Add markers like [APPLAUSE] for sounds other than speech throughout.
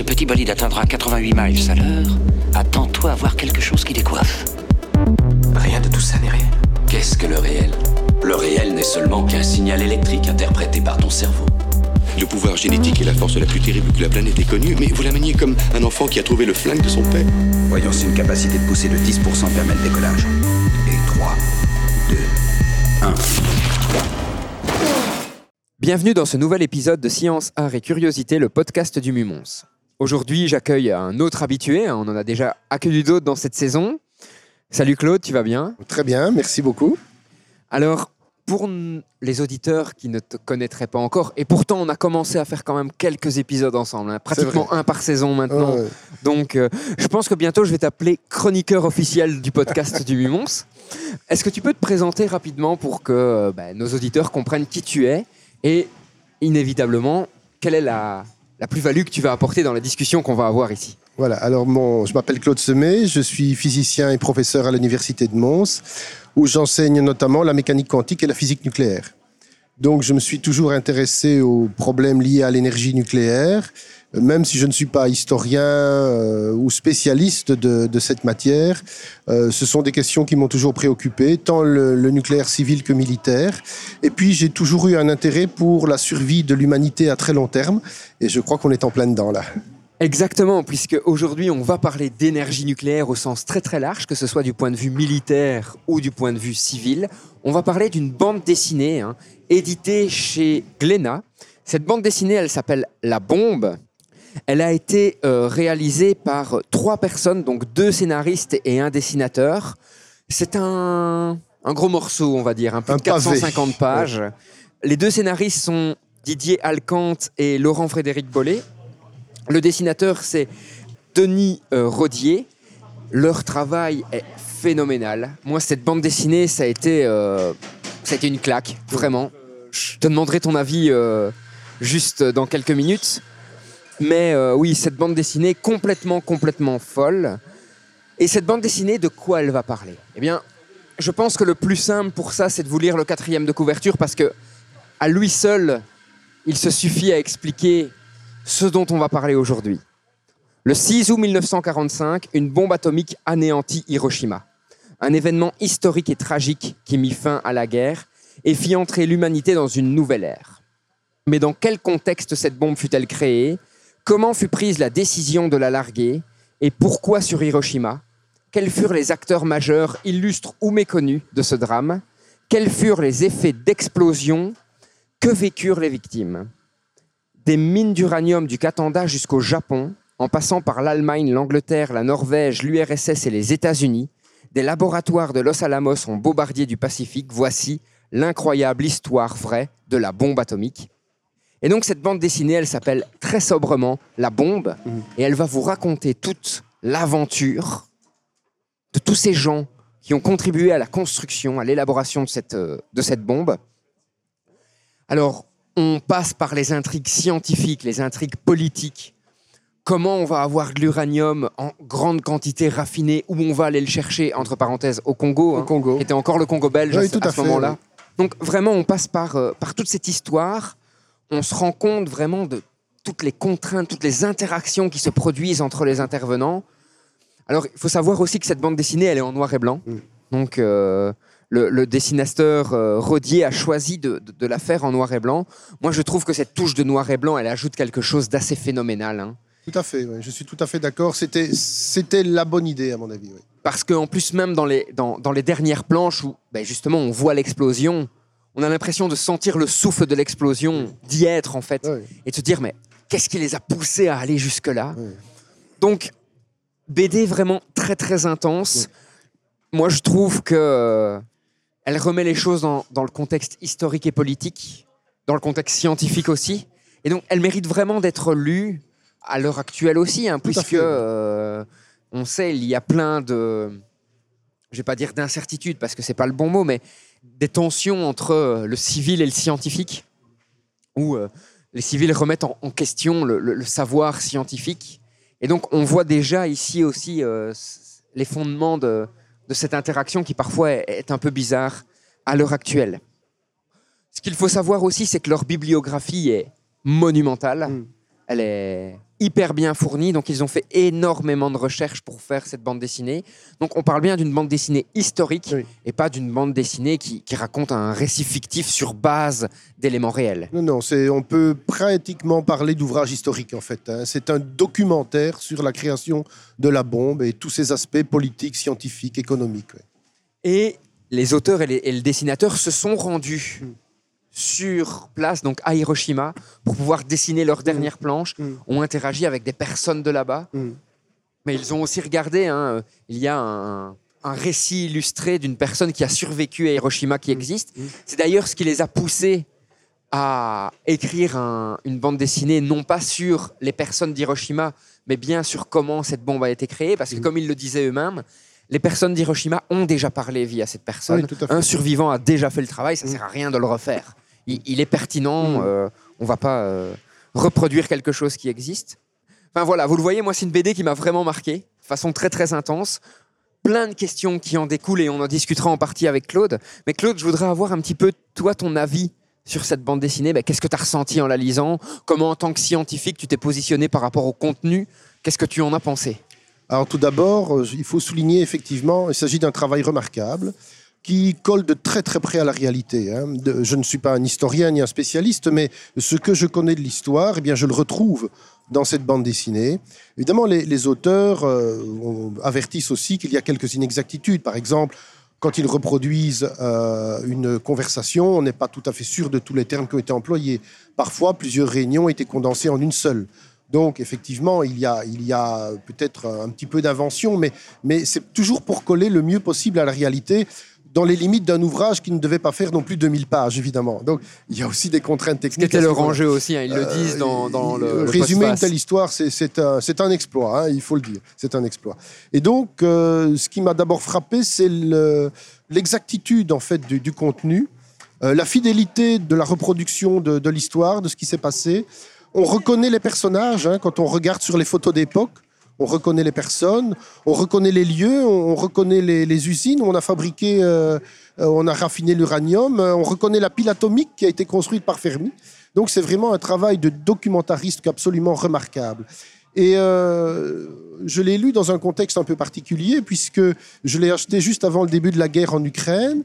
ce petit bolide atteindra 88 miles à l'heure, attends-toi à voir quelque chose qui décoiffe. Rien de tout ça n'est réel. Qu'est-ce que le réel? Le réel n'est seulement qu'un signal électrique interprété par ton cerveau. Le pouvoir génétique est la force la plus terrible que la planète ait connue, mais vous la maniez comme un enfant qui a trouvé le flingue de son père. Voyons, c'est une capacité de pousser de 10% permet le décollage. Et 3, 2, 1. Bienvenue dans ce nouvel épisode de Science, Art et Curiosité, le podcast du Mumons. Aujourd'hui, j'accueille un autre habitué, on en a déjà accueilli d'autres dans cette saison. Salut Claude, tu vas bien? Très bien, merci beaucoup. Alors, pour les auditeurs qui ne te connaîtraient pas encore, et pourtant on a commencé à faire quand même quelques épisodes ensemble, hein, pratiquement un par saison maintenant. Ouais. Donc, euh, je pense que bientôt je vais t'appeler chroniqueur officiel du podcast du Mumons. Est-ce que tu peux te présenter rapidement pour que euh, bah, nos auditeurs comprennent qui tu es et, inévitablement, quelle est la, la plus-value que tu vas apporter dans la discussion qu'on va avoir ici Voilà, alors mon, je m'appelle Claude Semet, je suis physicien et professeur à l'Université de Mons, où j'enseigne notamment la mécanique quantique et la physique nucléaire. Donc je me suis toujours intéressé aux problèmes liés à l'énergie nucléaire, même si je ne suis pas historien euh, ou spécialiste de, cette matière. Euh, ce sont des questions qui m'ont toujours préoccupé, tant le, le nucléaire civil que militaire. Et puis j'ai toujours eu un intérêt pour la survie de l'humanité à très long terme, et je crois qu'on est en plein dedans là. Exactement, puisque aujourd'hui on va parler d'énergie nucléaire au sens très très large, que ce soit du point de vue militaire ou du point de vue civil. On va parler d'une bande dessinée hein, éditée chez Glénat. Cette bande dessinée, elle s'appelle La Bombe. Elle a été euh, réalisée par trois personnes, donc deux scénaristes et un dessinateur. C'est un, un gros morceau, on va dire, un peu Un de pavé. 450 pages. Les deux scénaristes sont Didier Alcante et Laurent Frédéric Bollet. Le dessinateur, c'est Denis euh, Rodier. Leur travail est phénoménal. Moi, cette bande dessinée, ça a été, euh, ça a été une claque, vraiment. Je te demanderai ton avis euh, juste dans quelques minutes. Mais euh, oui, cette bande dessinée complètement, complètement folle. Et cette bande dessinée, de quoi elle va parler? Eh bien, je pense que le plus simple pour ça, c'est de vous lire le quatrième de couverture parce que, à lui seul, il se suffit à expliquer ce dont on va parler aujourd'hui. Le 6 août 1945, une bombe atomique anéantit Hiroshima. Un événement historique et tragique qui mit fin à la guerre et fit entrer l'humanité dans une nouvelle ère. Mais dans quel contexte cette bombe fut-elle créée? Comment fut prise la décision de la larguer Et pourquoi sur Hiroshima? Quels furent les acteurs majeurs, illustres ou méconnus, de ce drame? Quels furent les effets d'explosion? Que vécurent les victimes? Des mines d'uranium du Katanda jusqu'au Japon, en passant par l'Allemagne, l'Angleterre, la Norvège, l'URSS et les États-Unis, des laboratoires de Los Alamos en bombardier du Pacifique, voici l'incroyable histoire vraie de la bombe atomique. Et donc cette bande dessinée, elle s'appelle très sobrement La bombe, et elle va vous raconter toute l'aventure de tous ces gens qui ont contribué à la construction, à l'élaboration de cette, euh, de cette bombe. Alors, on passe par les intrigues scientifiques, les intrigues politiques. Comment on va avoir de l'uranium en grande quantité raffiné, où on va aller le chercher, entre parenthèses, au Congo, Au hein, Congo. qui était encore le Congo belge Oui, à, ce- tout à à ce fait, moment-là. oui. Donc vraiment, on passe par, euh, par toute cette histoire. On se rend compte vraiment de toutes les contraintes, toutes les interactions qui se produisent entre les intervenants. Alors, il faut savoir aussi que cette bande dessinée, elle est en noir et blanc. Mm. Donc, euh, le, le dessinateur euh, Rodier a choisi de, de- de la faire en noir et blanc. Moi, je trouve que cette touche de noir et blanc, elle ajoute quelque chose d'assez phénoménal. hein. Tout à fait, ouais, je suis tout à fait d'accord. C'était, c'était la bonne idée, à mon avis. Parce qu'en plus, même dans les, dans, dans les dernières planches où ben, justement on voit l'explosion, on a l'impression de sentir le souffle de l'explosion, d'y être en fait, et de se dire mais qu'est-ce qui les a poussés à aller jusque-là? Donc, BD vraiment très très intense. Moi, je trouve que euh, elle remet les choses dans, dans le contexte historique et politique, dans le contexte scientifique aussi. Et donc, elle mérite vraiment d'être lue à l'heure actuelle aussi, hein, puisque euh, on sait, il y a plein de, je vais pas dire d'incertitudes parce que c'est pas le bon mot, mais des tensions entre euh, le civil et le scientifique, où euh, les civils remettent en, en question le, le- le savoir scientifique. Et donc, on voit déjà ici aussi euh, les fondements de, de cette interaction qui parfois est, est un peu bizarre à l'heure actuelle. Ce qu'il faut savoir aussi, c'est que leur bibliographie est monumentale. Mm. Elle est hyper bien fournie. Donc, ils ont fait énormément de recherches pour faire cette bande dessinée. Donc, on parle bien d'une bande dessinée historique Oui. et pas d'une bande dessinée qui, qui raconte un récit fictif sur base d'éléments réels. Non, non, on peut pratiquement parler d'ouvrage historique en fait. hein. C'est un documentaire sur la création de la bombe et tous ses aspects politiques, scientifiques, économiques. ouais. Et les auteurs et, les- et le dessinateur se sont rendus Mm. Sur place, donc à Hiroshima, pour pouvoir dessiner leurs dernières planches, Mm. ont interagi avec des personnes de là-bas. Mm. Mais ils ont aussi regardé, hein, euh, il y a un, un récit illustré d'une personne qui a survécu à Hiroshima qui existe. Mm. C'est d'ailleurs ce qui les a poussés à écrire un- une bande dessinée, non pas sur les personnes d'Hiroshima, mais bien sur comment cette bombe a été créée, parce que Mm. comme ils le disaient eux-mêmes, les personnes d'Hiroshima ont déjà parlé via cette personne. Oui, à fait. Un survivant a déjà fait le travail, ça Mm. sert à rien de le refaire. Il, il est pertinent, Mm. euh, on va pas euh, reproduire quelque chose qui existe. Enfin voilà, vous le voyez, moi c'est une BD qui m'a vraiment marqué, de façon très très intense. Plein de questions qui en découlent et on en discutera en partie avec Claude. Mais Claude, je voudrais avoir un petit peu, toi, ton avis sur cette bande dessinée. Ben, Qu'est-ce que tu as ressenti en la lisant? Comment, en tant que scientifique, tu t'es positionné par rapport au contenu? Qu'est-ce que tu en as pensé? Alors tout d'abord, euh, il faut souligner effectivement, il s'agit d'un travail remarquable qui colle de très très près à la réalité. hein. Je ne suis pas un historien ni un spécialiste, mais ce que je connais de l'histoire, eh bien, je le retrouve dans cette bande dessinée. Évidemment, les, auteurs euh, avertissent aussi qu'il y a quelques inexactitudes. Par exemple, quand ils reproduisent euh, une conversation, on n'est pas tout à fait sûr de tous les termes qui ont été employés. Parfois, plusieurs réunions ont été condensées en une seule. Donc, effectivement, il y a, peut-être un petit peu d'invention, mais c'est toujours pour coller le mieux possible à la réalité, dans les limites d'un ouvrage qui ne devait pas faire non plus 2000 pages, évidemment. Donc, il y a aussi des contraintes techniques. C'était leur niveau-là. enjeu aussi, hein, ils le disent dans, dans le, Euh, le Résumer une telle histoire, c'est- un, exploit, hein, il faut le dire. C'est un exploit. Et donc, euh, ce qui m'a d'abord frappé, c'est le- l'exactitude en fait du, du contenu, euh, la fidélité de la reproduction de, de l'histoire, de ce qui s'est passé. On reconnaît les personnages hein, quand on regarde sur les photos d'époque. On reconnaît les personnes, on reconnaît les lieux, on, on reconnaît les, usines où on a fabriqué, euh, euh, on a raffiné l'uranium, euh, on reconnaît la pile atomique qui a été construite par Fermi. Donc c'est vraiment un travail de documentariste absolument remarquable. Et je l'ai lu dans un contexte un peu particulier, puisque je l'ai acheté juste avant le début de la guerre en Ukraine.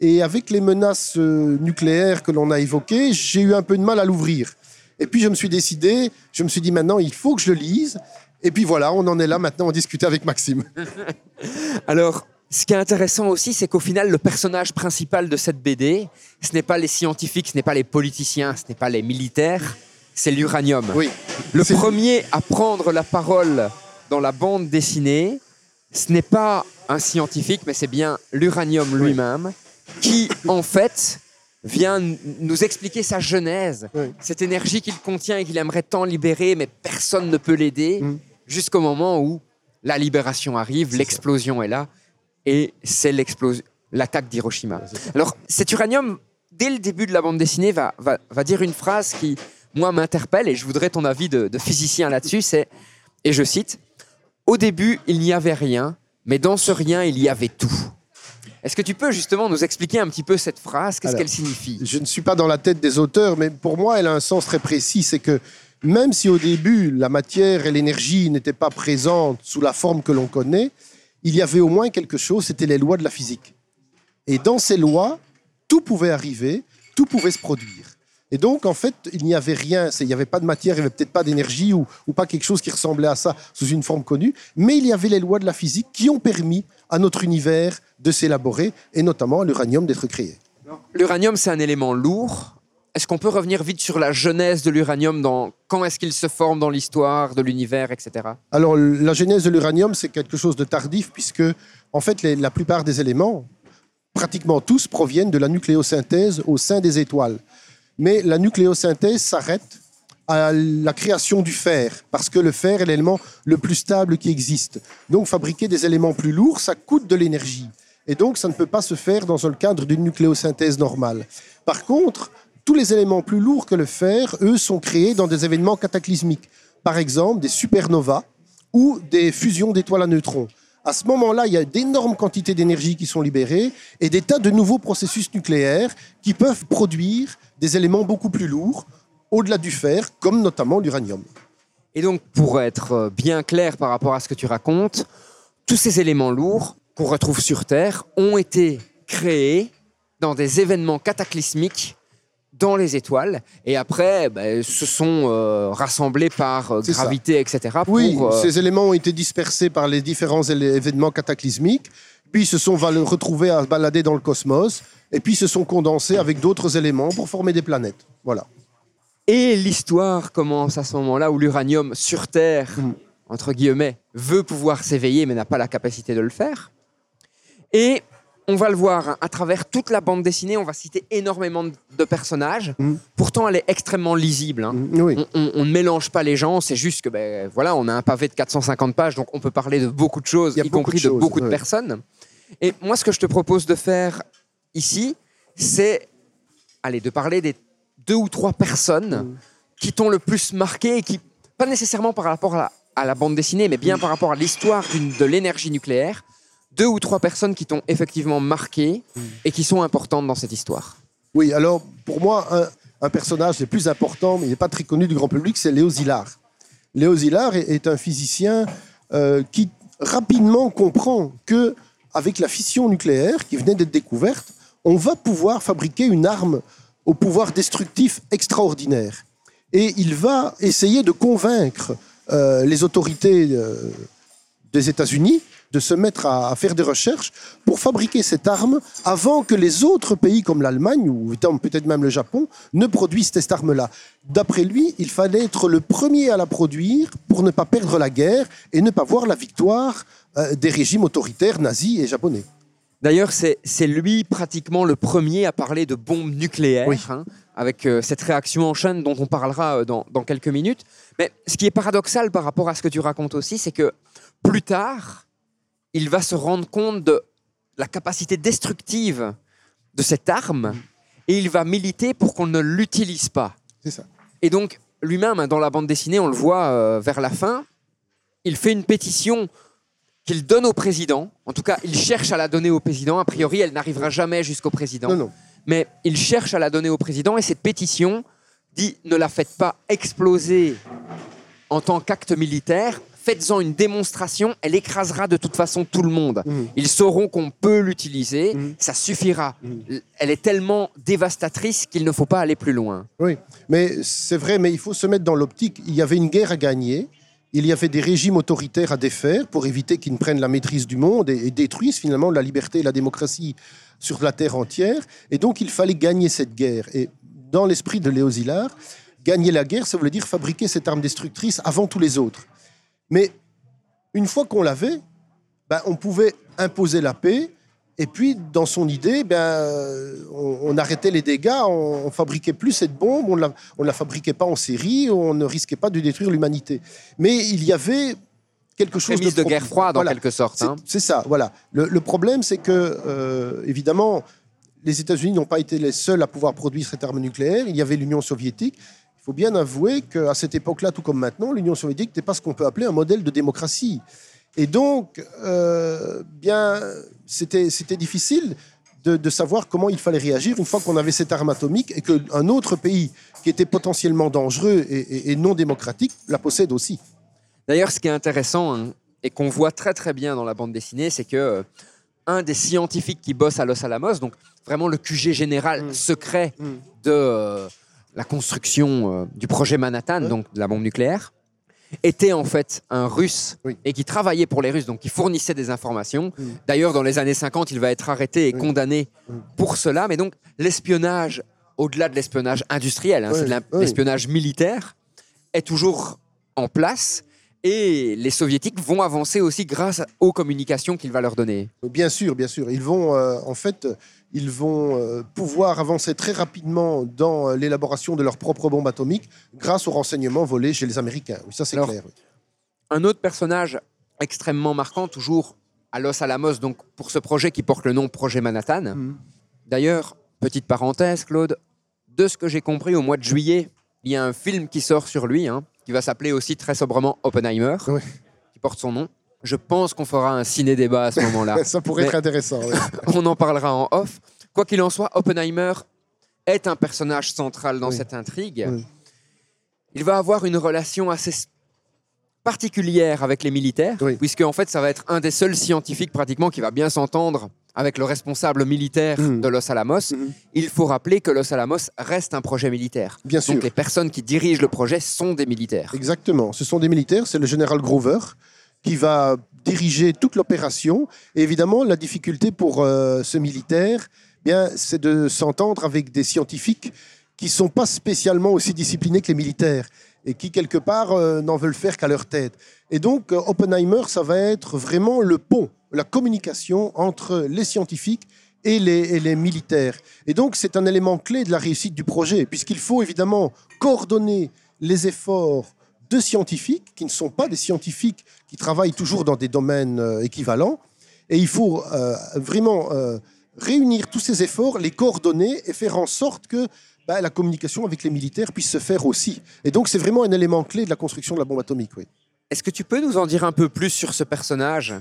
Et avec les menaces nucléaires que l'on a évoquées, j'ai eu un peu de mal à l'ouvrir. Et puis je me suis décidé, je me suis dit maintenant, il faut que je le lise. Et puis voilà, on en est là maintenant, on discutait avec Maxime. [LAUGHS] Alors, ce qui est intéressant aussi, c'est qu'au final, le personnage principal de cette BD, ce n'est pas les scientifiques, ce n'est pas les politiciens, ce n'est pas les militaires, c'est l'uranium. Oui. Le premier à prendre la parole dans la bande dessinée, ce n'est pas un scientifique, mais c'est bien l'uranium lui-même, qui, en fait, vient nous expliquer sa genèse, Oui. cette énergie qu'il contient et qu'il aimerait tant libérer, mais personne ne peut l'aider, Mm. Jusqu'au moment où la libération arrive, l'explosion est là, et c'est l'attaque d'Hiroshima. Alors, cet uranium, dès le début de la bande dessinée, va, va, va dire une phrase qui, moi, m'interpelle, et je voudrais ton avis de, de physicien là-dessus, c'est, et je cite, Au début, il n'y avait rien, mais dans ce rien, il y avait tout. Est-ce que tu peux justement nous expliquer un petit peu cette phrase? Qu'est-ce qu'elle signifie? Je ne suis pas dans la tête des auteurs, mais pour moi, elle a un sens très précis. C'est que même si au début, la matière et l'énergie n'étaient pas présentes sous la forme que l'on connaît, il y avait au moins quelque chose, c'était les lois de la physique. Et dans ces lois, tout pouvait arriver, tout pouvait se produire. Et donc, en fait, il n'y avait rien, il n'y avait pas de matière, il n'y avait peut-être pas d'énergie ou, ou pas quelque chose qui ressemblait à ça sous une forme connue, mais il y avait les lois de la physique qui ont permis à notre univers de s'élaborer, et notamment à l'uranium d'être créé. L'uranium, c'est un élément lourd. Est-ce qu'on peut revenir vite sur la genèse de l'uranium dans quand est-ce qu'il se forme dans l'histoire de l'univers, etc. Alors, la genèse de l'uranium, c'est quelque chose de tardif, puisque, en fait, la plupart des éléments, pratiquement tous, proviennent de la nucléosynthèse au sein des étoiles. Mais la nucléosynthèse s'arrête à la création du fer, parce que le fer est l'élément le plus stable qui existe. Donc, fabriquer des éléments plus lourds, ça coûte de l'énergie. Et donc, ça ne peut pas se faire dans le cadre d'une nucléosynthèse normale. Par contre, tous les éléments plus lourds que le fer, eux, sont créés dans des événements cataclysmiques. Par exemple, des supernovas ou des fusions d'étoiles à neutrons. À ce moment-là, il y a d'énormes quantités d'énergie qui sont libérées et des tas de nouveaux processus nucléaires qui peuvent produire des éléments beaucoup plus lourds, au-delà du fer, comme notamment l'uranium. Et donc, pour être euh, bien clair par rapport à ce que tu racontes, tous ces éléments lourds qu'on retrouve sur Terre ont été créés dans des événements cataclysmiques dans les étoiles et après ben, se sont euh, rassemblés par euh, ça. gravité, etc. pour, Oui, euh, ces éléments ont été dispersés par les différents événements cataclysmiques, puis se sont retrouvés à se balader dans le cosmos, et puis se sont condensés avec d'autres éléments pour former des planètes. Voilà. Et l'histoire commence à ce moment-là où l'uranium sur Terre, Mm. entre guillemets, veut pouvoir s'éveiller mais n'a pas la capacité de le faire. Et on va le voir à travers toute la bande dessinée, on va citer énormément de personnages. Mm. Pourtant, elle est extrêmement lisible. hein. Mm, Oui. On, ne mélange pas les gens, c'est juste que ben, voilà, on a un pavé de 450 pages, donc on peut parler de beaucoup de choses, y compris de beaucoup de personnes. Et moi, ce que je te propose de faire ici, c'est allez, de parler des deux ou trois personnes Mm. qui t'ont le plus marqué et qui, pas nécessairement par rapport à la, à la bande dessinée, mais bien par rapport à l'histoire de l'énergie nucléaire, deux ou trois personnes qui t'ont effectivement marqué Mm. et qui sont importantes dans cette histoire. Oui, alors pour moi, un, un personnage le plus important, mais il n'est pas très connu du grand public, c'est Léo Szilard. Léo Szilard est, est un physicien euh, qui rapidement comprend que avec la fission nucléaire qui venait d'être découverte, on va pouvoir fabriquer une arme au pouvoir destructif extraordinaire. Et il va essayer de convaincre euh, les autorités euh, des États-Unis de se mettre à, à faire des recherches pour fabriquer cette arme avant que les autres pays comme l'Allemagne ou peut-être même le Japon ne produisent cette arme-là. D'après lui, il fallait être le premier à la produire pour ne pas perdre la guerre et ne pas voir la victoire euh, des régimes autoritaires nazis et japonais. D'ailleurs, c'est lui pratiquement le premier à parler de bombes nucléaires, Oui. hein, avec euh, cette réaction en chaîne dont on parlera euh, dans, dans quelques minutes. Mais ce qui est paradoxal par rapport à ce que tu racontes aussi, c'est que plus tard, il va se rendre compte de la capacité destructive de cette arme et il va militer pour qu'on ne l'utilise pas. C'est ça. Et donc, lui-même, hein, dans la bande dessinée, on le voit euh, vers la fin, il fait une pétition qu'il donne au président. En tout cas, il cherche à la donner au président. A priori, elle n'arrivera jamais jusqu'au président. Non, non. Mais il cherche à la donner au président et cette pétition dit ne la faites pas exploser en tant qu'acte militaire. Faites-en une démonstration, elle écrasera de toute façon tout le monde. Mhm. Ils sauront qu'on peut l'utiliser, Mhm. ça suffira. Mhm. Elle est tellement dévastatrice qu'il ne faut pas aller plus loin. Oui, mais c'est vrai, mais il faut se mettre dans l'optique. Il y avait une guerre à gagner. Il y avait des régimes autoritaires à défaire pour éviter qu'ils ne prennent la maîtrise du monde et, et détruisent finalement la liberté et la démocratie sur la terre entière. Et donc, il fallait gagner cette guerre. Et dans l'esprit de Léo Szilard, gagner la guerre, ça voulait dire fabriquer cette arme destructrice avant tous les autres. Mais une fois qu'on l'avait, ben, on pouvait imposer la paix. Et puis, dans son idée, ben, on, on arrêtait les dégâts, on, on fabriquait plus cette bombe, on la, on la fabriquait pas en série, on ne risquait pas de détruire l'humanité. Mais il y avait quelque chose Prémisse de pro- guerre froide, en quelque sorte. C'est hein. c'est ça, voilà. Le, le problème, c'est que, euh, évidemment, les États-Unis n'ont pas été les seuls à pouvoir produire cette arme nucléaire. Il y avait l'Union soviétique. Il faut bien avouer qu'à cette époque-là, tout comme maintenant, l'Union soviétique n'était pas ce qu'on peut appeler un modèle de démocratie. Et donc, euh, bien, c'était difficile de, de savoir comment il fallait réagir une fois qu'on avait cette arme atomique et qu'un autre pays qui était potentiellement dangereux et, et- et non démocratique la possède aussi. D'ailleurs, ce qui est intéressant hein, et qu'on voit très très bien dans la bande dessinée, c'est que euh, un des scientifiques qui bosse à Los Alamos, donc vraiment le QG général Mm. secret Mm. de euh, la construction euh, du projet Manhattan, donc de la bombe nucléaire, était en fait un Russe Oui. et qui travaillait pour les Russes, donc qui fournissait des informations. D'ailleurs, dans les années 50, il va être arrêté et Oui. condamné pour cela. Mais donc, l'espionnage, au-delà de l'espionnage industriel, hein, c'est de l'espionnage militaire, est toujours en place. Et les soviétiques vont avancer aussi grâce aux communications qu'il va leur donner. Bien sûr, bien sûr. Ils vont, euh, en fait, ils vont euh, pouvoir avancer très rapidement dans euh, l'élaboration de leur propre bombe atomique grâce aux renseignements volés chez les Américains. Oui, ça c'est clair. oui. Un autre personnage extrêmement marquant, toujours à Los Alamos, donc pour ce projet qui porte le nom Projet Manhattan. Mhm. D'ailleurs, petite parenthèse, Claude, de ce que j'ai compris, au mois de juillet, il y a un film qui sort sur lui, hein, qui va s'appeler aussi très sobrement Oppenheimer, Oui. qui porte son nom. Je pense qu'on fera un ciné-débat à ce moment-là. [LAUGHS] Ça pourrait Mais- être intéressant. [LAUGHS] On en parlera en off. Quoi qu'il en soit, Oppenheimer est un personnage central dans Oui. cette intrigue. Oui. Il va avoir une relation assez particulière avec les militaires, puisque en fait, ça va être un des seuls scientifiques pratiquement qui va bien s'entendre avec le responsable militaire Mhm. de Los Alamos. Mhm. Il faut rappeler que Los Alamos reste un projet militaire. Bien sûr. Donc les personnes qui dirigent le projet sont des militaires. Exactement. Ce sont des militaires. C'est le général Grover qui va diriger toute l'opération. Et évidemment, la difficulté pour euh, ce militaire, bien, c'est de s'entendre avec des scientifiques qui sont pas spécialement aussi disciplinés que les militaires et qui quelque part euh, n'en veulent faire qu'à leur tête. Et donc, euh, Oppenheimer, ça va être vraiment le pont, la communication entre les scientifiques et les, militaires. Et donc, c'est un élément clé de la réussite du projet, puisqu'il faut évidemment coordonner les efforts de scientifiques qui ne sont pas des scientifiques qui travaillent toujours dans des domaines euh, équivalents. Et il faut euh, vraiment euh, réunir tous ces efforts, les coordonner et faire en sorte que bah, la communication avec les militaires puisse se faire aussi. Et donc, c'est vraiment un élément clé de la construction de la bombe atomique. Est-ce que tu peux nous en dire un peu plus sur ce personnage?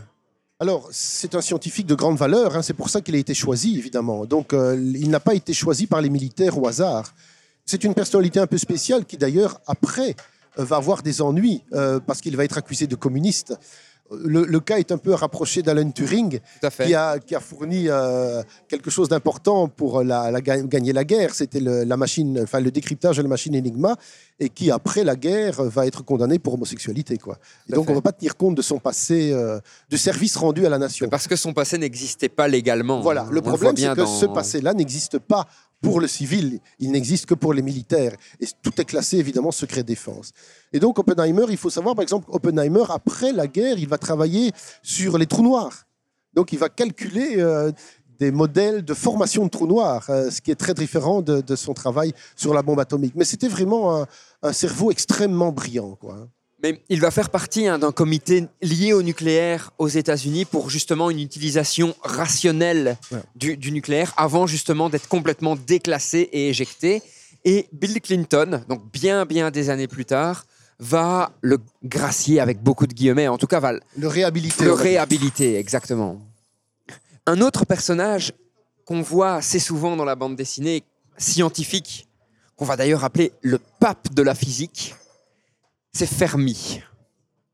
Alors, c'est un scientifique de grande valeur, hein, c'est pour ça qu'il a été choisi, évidemment. Donc, euh, il n'a pas été choisi par les militaires au hasard. C'est une personnalité un peu spéciale qui, d'ailleurs, après, euh, va avoir des ennuis euh, parce qu'il va être accusé de communiste. Le, le cas est un peu rapproché d'Alan Turing, qui a, qui a fourni euh, quelque chose d'important pour la, la ga- gagner la guerre. C'était le, la machine, enfin le décryptage de la machine Enigma, et qui après la guerre va être condamné pour homosexualité, quoi. Et donc fait. on ne va pas tenir compte de son passé, euh, de service rendu à la nation. Parce que son passé n'existait pas légalement. Voilà, On le problème c'est que dans- ce passé-là n'existe pas pour le civil, il n'existe que pour les militaires. Et tout est classé évidemment secret défense. Et donc Oppenheimer, il faut savoir par exemple, Oppenheimer, après la guerre, il va travailler sur les trous noirs. Donc il va calculer euh, des modèles de formation de trous noirs, euh, ce qui est très différent de, son travail sur la bombe atomique. Mais c'était vraiment un, un cerveau extrêmement brillant. Quoi. Mais il va faire partie hein, d'un comité lié au nucléaire aux États-Unis pour justement une utilisation rationnelle Ouais. du, du nucléaire avant justement d'être complètement déclassé et éjecté. Et Bill Clinton, donc bien bien des années plus tard, va le gracier avec beaucoup de guillemets, en tout cas va le réhabiliter. le réhabiliter, exactement. Un autre personnage qu'on voit assez souvent dans la bande dessinée, scientifique, qu'on va d'ailleurs appeler le pape de la physique, c'est Fermi.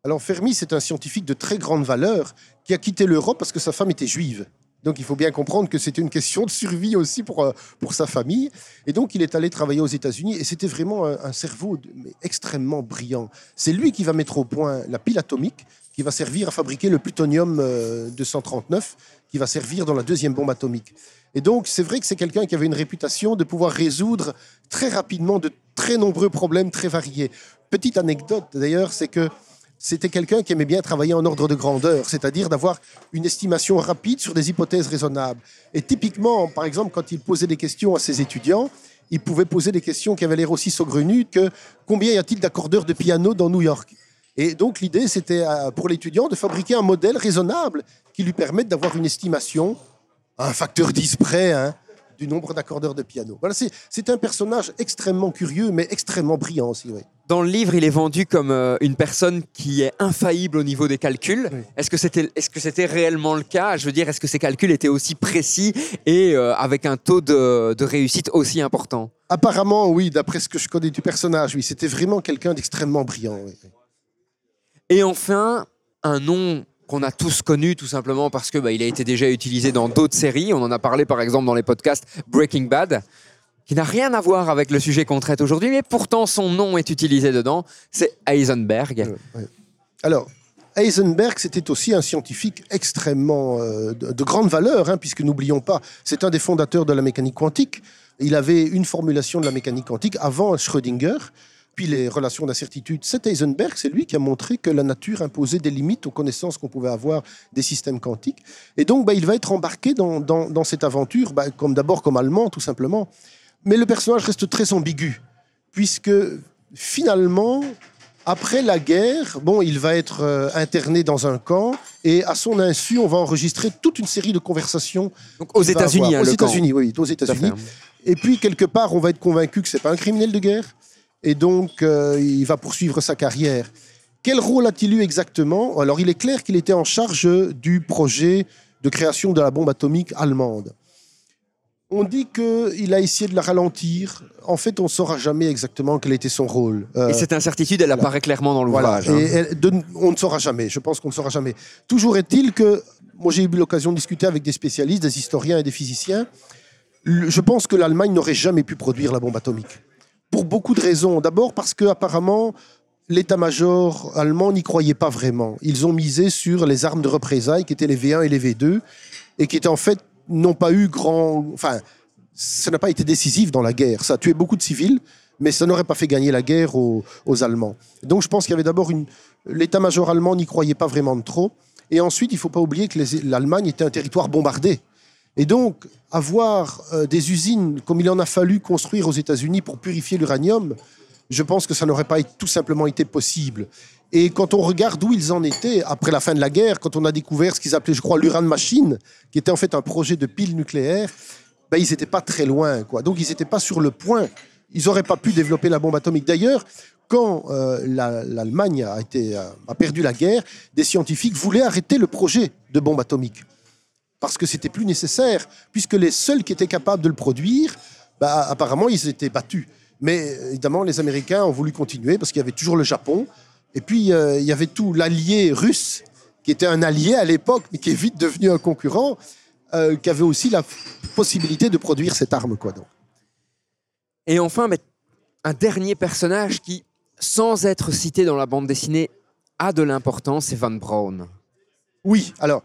Alors Fermi, c'est un scientifique de très grande valeur qui a quitté l'Europe parce que sa femme était juive. Donc il faut bien comprendre que c'était une question de survie aussi pour, euh, pour sa famille. Et donc il est allé travailler aux États-Unis et c'était vraiment un, cerveau mais extrêmement brillant. C'est lui qui va mettre au point la pile atomique qui va servir à fabriquer le plutonium euh, 239 qui va servir dans la deuxième bombe atomique. Et donc c'est vrai que c'est quelqu'un qui avait une réputation de pouvoir résoudre très rapidement de très nombreux problèmes très variés. Petite anecdote d'ailleurs, c'est que c'était quelqu'un qui aimait bien travailler en ordre de grandeur, c'est-à-dire d'avoir une estimation rapide sur des hypothèses raisonnables. Et typiquement, par exemple, quand il posait des questions à ses étudiants, il pouvait poser des questions qui avaient l'air aussi saugrenues que combien y a-t-il d'accordeurs de piano dans New York? Et donc l'idée, c'était euh, pour l'étudiant de fabriquer un modèle raisonnable qui lui permette d'avoir une estimation un facteur 10 près hein, du nombre d'accordeurs de piano. Voilà, c'est- un personnage extrêmement curieux, mais extrêmement brillant aussi. Oui. Dans le livre, il est vendu comme euh, une personne qui est infaillible au niveau des calculs. Oui. Est-ce que c'était est-ce que c'était réellement le cas? Je veux dire, est-ce que ces calculs étaient aussi précis et euh, avec un taux de, de réussite aussi important? Apparemment, oui, d'après ce que je connais du personnage, oui, c'était vraiment quelqu'un d'extrêmement brillant. oui. Et enfin, un nom qu'on a tous connu tout simplement parce que bah, il a été déjà utilisé dans d'autres séries. On en a parlé par exemple dans les podcasts Breaking Bad, qui n'a rien à voir avec le sujet qu'on traite aujourd'hui, mais pourtant son nom est utilisé dedans. C'est Heisenberg. Euh. Alors, Heisenberg, c'était aussi un scientifique extrêmement euh, de, de grande valeur, hein, puisque n'oublions pas, c'est un des fondateurs de la mécanique quantique. Il avait une formulation de la mécanique quantique avant Schrödinger. Puis les relations d'incertitude, c'est Heisenberg, c'est lui qui a montré que la nature imposait des limites aux connaissances qu'on pouvait avoir des systèmes quantiques. Et donc, bah, il va être embarqué dans, dans- dans cette aventure, bah, comme d'abord comme allemand, tout simplement. Mais le personnage reste très ambigu, puisque finalement, après la guerre, bon, il va être euh, interné dans un camp et à son insu, on va enregistrer toute une série de conversations. Donc aux États-Unis, hein, aux. États-Unis, oui, aux États-Unis. fait. Et puis quelque part, on va être convaincu que c'est pas un criminel de guerre et donc euh, il va poursuivre sa carrière. Quel rôle a-t-il eu exactement? Alors, il est clair qu'il était en charge du projet de création de la bombe atomique allemande. On dit qu'il a essayé de la ralentir. En fait, on ne saura jamais exactement quel était son rôle. Euh, Et cette incertitude, elle voilà. apparaît clairement dans voilà. l'ouvrage. hein. Elle- de- on ne saura jamais. Je pense qu'on ne saura jamais. Toujours est-il que moi, j'ai eu l'occasion de discuter avec des spécialistes, des historiens et des physiciens. Je pense que l'Allemagne n'aurait jamais pu produire la bombe atomique. Pour beaucoup de raisons. D'abord parce que apparemment, l'état-major allemand n'y croyait pas vraiment. Ils ont misé sur les armes de représailles qui étaient les V1 et les V2 et qui étaient en fait n'ont pas eu grand. Enfin, ça n'a pas été décisif dans la guerre. Ça a tué beaucoup de civils, mais ça n'aurait pas fait gagner la guerre aux, Allemands. Donc je pense qu'il y avait d'abord une. L'état-major allemand n'y croyait pas vraiment trop. Et ensuite, il ne faut pas oublier que l'Allemagne était un territoire bombardé. Et donc, avoir euh, des usines comme il en a fallu construire aux États-Unis pour purifier l'uranium, je pense que ça n'aurait pas tout simplement été possible. Et quand on regarde où ils en étaient après la fin de la guerre, quand on a découvert ce qu'ils appelaient, je crois, l'Uran Machine, qui était en fait un projet de pile nucléaire, ben, ils n'étaient pas très loin. Quoi. Donc, ils n'étaient pas sur le point. Ils n'auraient pas pu développer la bombe atomique. D'ailleurs, quand euh, la- l'Allemagne a, euh, a perdu la guerre, des scientifiques voulaient arrêter le projet de bombe atomique parce que c'était plus nécessaire, puisque les seuls qui étaient capables de le produire, bah, apparemment, ils étaient battus. Mais évidemment, les Américains ont voulu continuer parce qu'il y avait toujours le Japon, et puis euh, il y avait tout l'allié russe, qui était un allié à l'époque, mais qui est vite devenu un concurrent, euh, qui avait aussi la possibilité de produire cette arme. Quoi, donc. Et enfin, mais, un dernier personnage qui, sans être cité dans la bande dessinée, a de l'importance, c'est Van Braun. Oui, alors,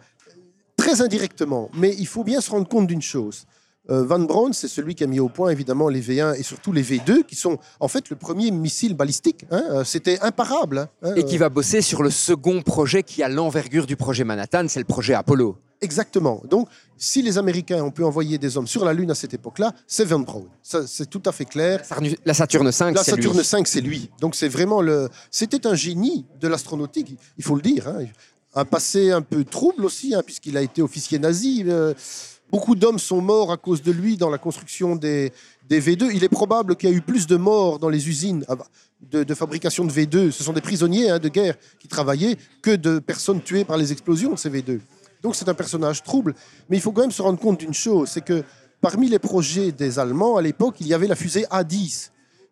très indirectement, mais il faut bien se rendre compte d'une chose. Euh, Van Braun, c'est celui qui a mis au point évidemment les V1 et surtout les V2, qui sont en fait le premier missile balistique. hein. Euh, C'était imparable. hein. Hein, Et qui euh, va bosser sur le second projet qui a l'envergure du projet Manhattan, c'est le projet Apollo. Exactement. Donc, si les Américains ont pu envoyer des hommes sur la Lune à cette époque-là, c'est Van Braun. C'est tout à fait clair. La Saturne 5, La c'est lui. Saturne 5, c'est lui. Donc c'est vraiment le. C'était un génie de l'astronautique, il faut le dire. hein. Un passé un peu trouble aussi, hein, puisqu'il a été officier nazi. Euh, beaucoup d'hommes sont morts à cause de lui dans la construction des, des V2. Il est probable qu'il y a eu plus de morts dans les usines ah bah, de, de fabrication de V2. Ce sont des prisonniers hein, de guerre qui travaillaient que de personnes tuées par les explosions de ces V2. Donc c'est un personnage trouble. Mais il faut quand même se rendre compte d'une chose, c'est que parmi les projets des Allemands à l'époque, il y avait la fusée A10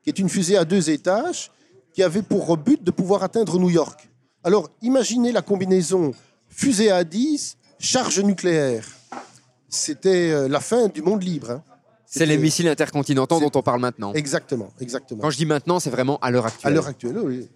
qui est une fusée à deux étages, qui avait pour but de pouvoir atteindre New York. Alors, imaginez la combinaison fusée à 10, charge nucléaire. C'était euh, la fin du monde libre. hein. C'est les missiles intercontinentaux dont on parle maintenant. Exactement, exactement. Quand je dis maintenant, c'est vraiment à l'heure À actuelle. l'heure actuelle, oui.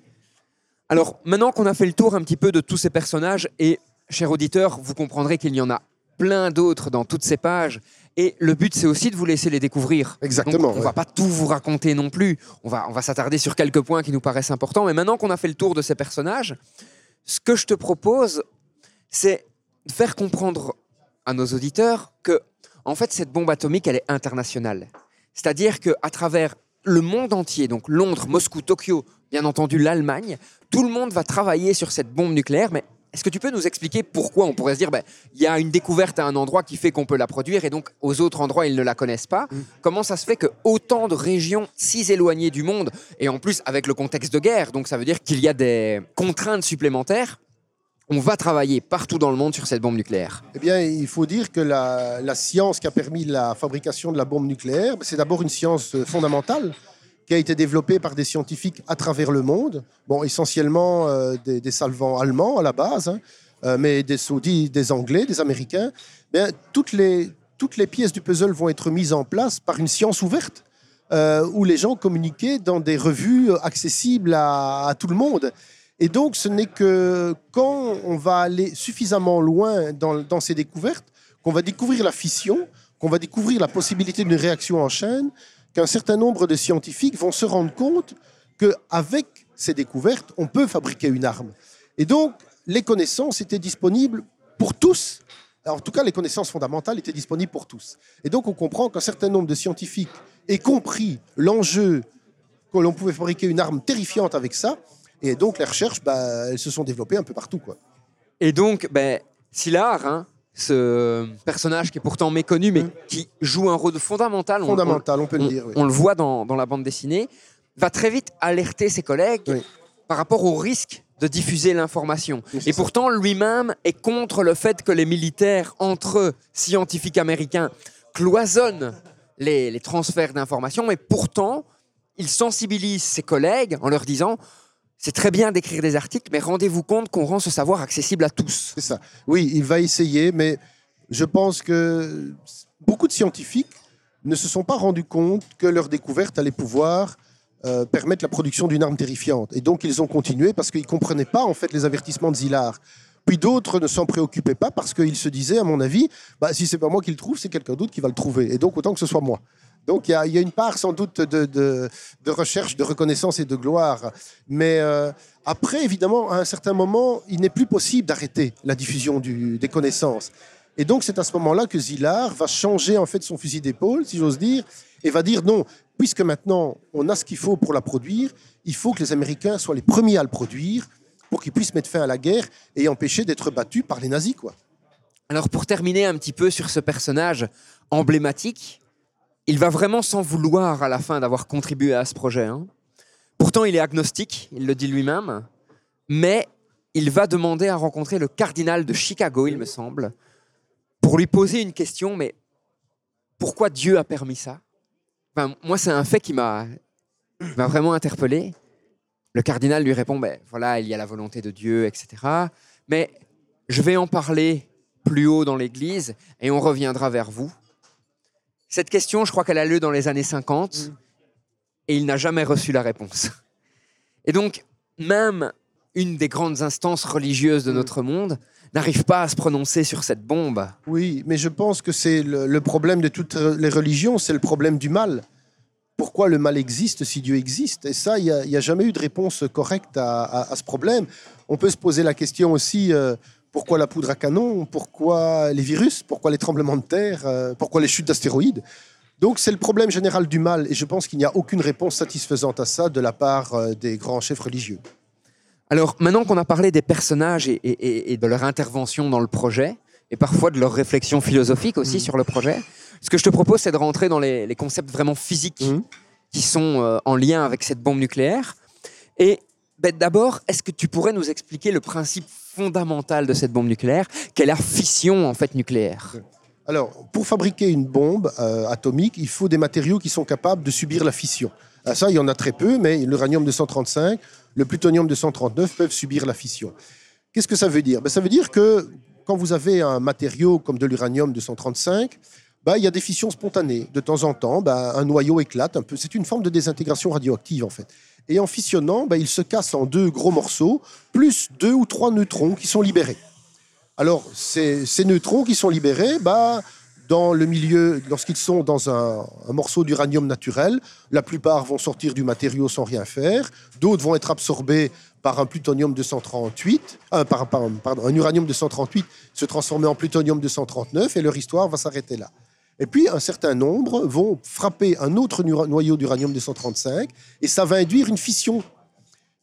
Alors, maintenant qu'on a fait le tour un petit peu de tous ces personnages, et chers auditeurs, vous comprendrez qu'il y en a plein d'autres dans toutes ces pages. Et le but, c'est aussi de vous laisser les découvrir. Exactement, Donc, on ouais. va pas tout vous raconter non plus. On va, on va s'attarder sur quelques points qui nous paraissent importants. Mais maintenant qu'on a fait le tour de ces personnages, ce que je te propose, c'est de faire comprendre à nos auditeurs que, en fait, cette bombe atomique, elle est internationale. C'est-à-dire qu'à travers le monde entier, donc Londres, Moscou, Tokyo, bien entendu l'Allemagne, tout le monde va travailler sur cette bombe nucléaire. Mais est-ce que tu peux nous expliquer pourquoi on pourrait se dire, ben, il y a une découverte à un endroit qui fait qu'on peut la produire et donc aux autres endroits, ils ne la connaissent pas? Comment ça se fait que autant de régions si éloignées du monde, et en plus avec le contexte de guerre, donc ça veut dire qu'il y a des contraintes supplémentaires, on va travailler partout dans le monde sur cette bombe nucléaire? Eh bien, il faut dire que la, la science qui a permis la fabrication de la bombe nucléaire, c'est d'abord une science euh, fondamentale qui a été développée par des scientifiques à travers le monde. Bon, essentiellement euh, des, des allemands à la base, hein, euh, mais des saudis, des anglais, des américains. Toutes les, pièces du puzzle vont être mises en place par une science ouverte. euh, où les gens communiquaient dans des revues accessibles à, tout le monde. Et donc, ce n'est que quand on va aller suffisamment loin dans ces découvertes, qu'on va découvrir la fission, qu'on va découvrir la possibilité d'une réaction en chaîne, qu'un certain nombre de scientifiques vont se rendre compte qu'avec ces découvertes, on peut fabriquer une arme. Et donc, les connaissances étaient disponibles pour tous. En tout cas, les connaissances fondamentales étaient disponibles pour tous. Et donc, on comprend qu'un certain nombre de scientifiques aient compris l'enjeu que l'on pouvait fabriquer une arme terrifiante avec ça. Et donc, les recherches, bah, elles se sont développées un peu partout. Quoi. Et donc, ben, Sylar, hein, ce personnage qui est pourtant méconnu, mais qui joue un rôle fondamental, on- Fondamental, on peut on, le dire. oui. on le voit dans, dans la bande dessinée, va très vite alerter ses collègues Oui. par rapport au risque de diffuser l'information. Oui, Et pourtant, lui-même est contre le fait que les militaires, entre eux, scientifiques américains, cloisonnent les, les transferts d'informations, mais pourtant, il sensibilise ses collègues en leur disant c'est très bien d'écrire des articles, mais rendez-vous compte qu'on rend ce savoir accessible à tous. C'est ça. Oui, il va essayer, mais je pense que beaucoup de scientifiques ne se sont pas rendus compte que leur découverte allait pouvoir euh, permettre la production d'une arme terrifiante. Et donc, ils ont continué parce qu'ils ne comprenaient pas, en fait, les avertissements de Zillard. Puis d'autres ne s'en préoccupaient pas parce qu'ils se disaient, à mon avis, bah, si c'est pas moi qui le trouve, c'est quelqu'un d'autre qui va le trouver. Et donc, autant que ce soit moi. Donc il y, a, une part sans doute de, recherche, de reconnaissance et de gloire. Mais euh, après, évidemment, à un certain moment, il n'est plus possible d'arrêter la diffusion des connaissances. Et donc c'est à ce moment-là que Zillard va changer en fait son fusil d'épaule, si j'ose dire, et va dire non, puisque maintenant on a ce qu'il faut pour la produire, il faut que les Américains soient les premiers à le produire pour qu'ils puissent mettre fin à la guerre et empêcher d'être battus par les nazis. Quoi. Alors pour terminer un petit peu sur ce personnage emblématique, il va vraiment s'en vouloir à la fin d'avoir contribué à ce projet. hein. Pourtant, il est agnostique, il le dit lui-même, mais il va demander à rencontrer le cardinal de Chicago, il me semble, pour lui poser une question, mais pourquoi Dieu a permis ça? Moi, c'est un fait qui m'a m'a vraiment interpellé. Le cardinal lui répond, ben, voilà, il y a la volonté de Dieu, etc. Mais je vais en parler plus haut dans l'Église et on reviendra vers vous. Cette question, je crois qu'elle a lieu dans les années 50 et il n'a jamais reçu la réponse. Et donc, même une des grandes instances religieuses de notre monde n'arrive pas à se prononcer sur cette bombe. Oui, mais je pense que c'est le, le problème de toutes les religions, c'est le problème du mal. Pourquoi le mal existe si Dieu existe? Et ça, il n'y a, jamais eu de réponse correcte à, à- à ce problème. On peut se poser la question aussi, euh, pourquoi la poudre à canon? Pourquoi les virus? Pourquoi les tremblements de terre? Euh, Pourquoi les chutes d'astéroïdes? Donc c'est le problème général du mal et je pense qu'il n'y a aucune réponse satisfaisante à ça de la part euh, des grands chefs religieux. Alors, maintenant qu'on a parlé des personnages et, et- et- et de leur intervention dans le projet, et parfois de leur réflexion philosophique aussi sur le projet, ce que je te propose, c'est de rentrer dans les, les concepts vraiment physiques Mhm. qui sont euh, en lien avec cette bombe nucléaire. Et ben, d'abord, est-ce que tu pourrais nous expliquer le principe fondamental de cette bombe nucléaire, qu'est la fission en fait nucléaire Alors, pour fabriquer une bombe euh, atomique, il faut des matériaux qui sont capables de subir la fission. Ah, ça, il y en a très peu, mais l'uranium 235, le plutonium 239 peuvent subir la fission. Qu'est-ce que ça veut dire? Ben, Ça veut dire que quand vous avez un matériau comme de l'uranium 235, ben, il y a des fissions spontanées. De temps en temps, ben, un noyau éclate un peu. C'est une forme de désintégration radioactive, en fait. Et en fissionnant, ben, il se casse en deux gros morceaux, plus deux ou trois neutrons qui sont libérés. Alors, ces, neutrons qui sont libérés, bah, dans le milieu, lorsqu'ils sont dans un, morceau d'uranium naturel, la plupart vont sortir du matériau sans rien faire, d'autres vont être absorbés par un plutonium 238, euh, par, un uranium 238 se transformer en plutonium 239 et leur histoire va s'arrêter là. Et puis, un certain nombre vont frapper un autre noyau d'uranium 235 et ça va induire une fission.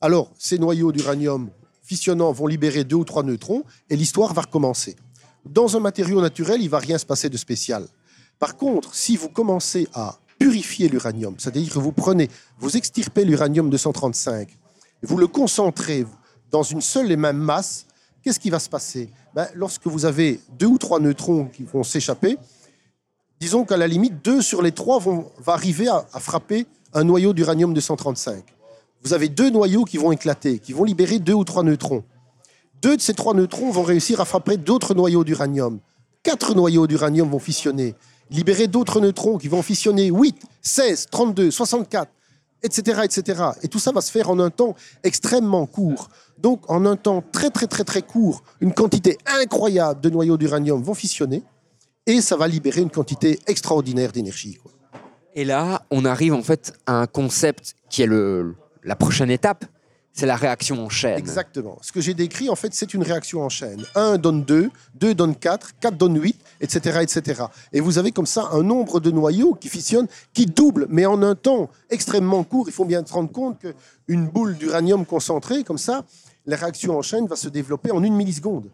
Alors, ces noyaux d'uranium fissionnant vont libérer deux ou trois neutrons et l'histoire va recommencer. Dans un matériau naturel, il va rien se passer de spécial. Par contre, si vous commencez à purifier l'uranium, c'est-à-dire que vous prenez, vous extirpez l'uranium 235, vous le concentrez dans une seule et même masse, qu'est-ce qui va se passer? Ben, Lorsque vous avez deux ou trois neutrons qui vont s'échapper, disons qu'à la limite, deux sur les trois vont arriver à, à frapper un noyau d'uranium 235. Vous avez deux noyaux qui vont éclater, qui vont libérer deux ou trois neutrons. Deux de ces trois neutrons vont réussir à frapper d'autres noyaux d'uranium. Quatre noyaux d'uranium vont fissionner, libérer d'autres neutrons qui vont fissionner 8, 16, 32, 64, etc., etc. Et tout ça va se faire en un temps extrêmement court. Donc, en un temps très, très, très, très court, une quantité incroyable de noyaux d'uranium vont fissionner et ça va libérer une quantité extraordinaire d'énergie. Et là, on arrive en fait à un concept qui est le, la prochaine étape, c'est la réaction en chaîne. Exactement. Ce que j'ai décrit, en fait, c'est une réaction en chaîne. 1 donne 2, 2 donne 4, 4 donne 8, etc., etc. Et vous avez comme ça un nombre de noyaux qui fissionnent, qui doublent, mais en un temps extrêmement court. Il faut bien se rendre compte qu'une boule d'uranium concentrée, comme ça, la réaction en chaîne va se développer en une milliseconde.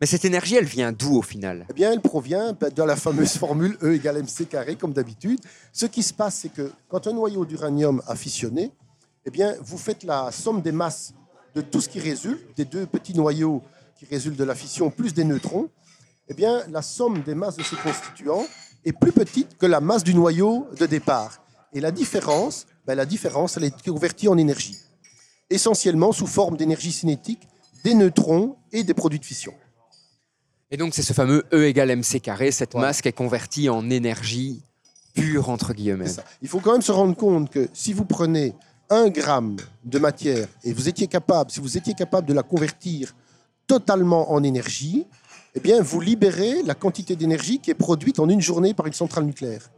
Mais cette énergie, elle vient d'où au final? Eh bien, elle provient de la fameuse [LAUGHS] formule E égale mc carré, comme d'habitude. Ce qui se passe, c'est que quand un noyau d'uranium a fissionné, eh bien, vous faites la somme des masses de tout ce qui résulte, des deux petits noyaux qui résultent de la fission, plus des neutrons. Eh bien, la somme des masses de ces constituants est plus petite que la masse du noyau de départ. Et la différence, ben, la différence, elle est convertie en énergie. Essentiellement sous forme d'énergie cinétique, des neutrons et des produits de fission. Et donc c'est ce fameux E égale mc carré, cette Voilà. masse qui est convertie en énergie pure entre guillemets. Il faut quand même se rendre compte que si vous prenez un gramme de matière et vous étiez capable, si vous étiez capable de la convertir totalement en énergie, eh bien, vous libérez la quantité d'énergie qui est produite en une journée par une centrale nucléaire.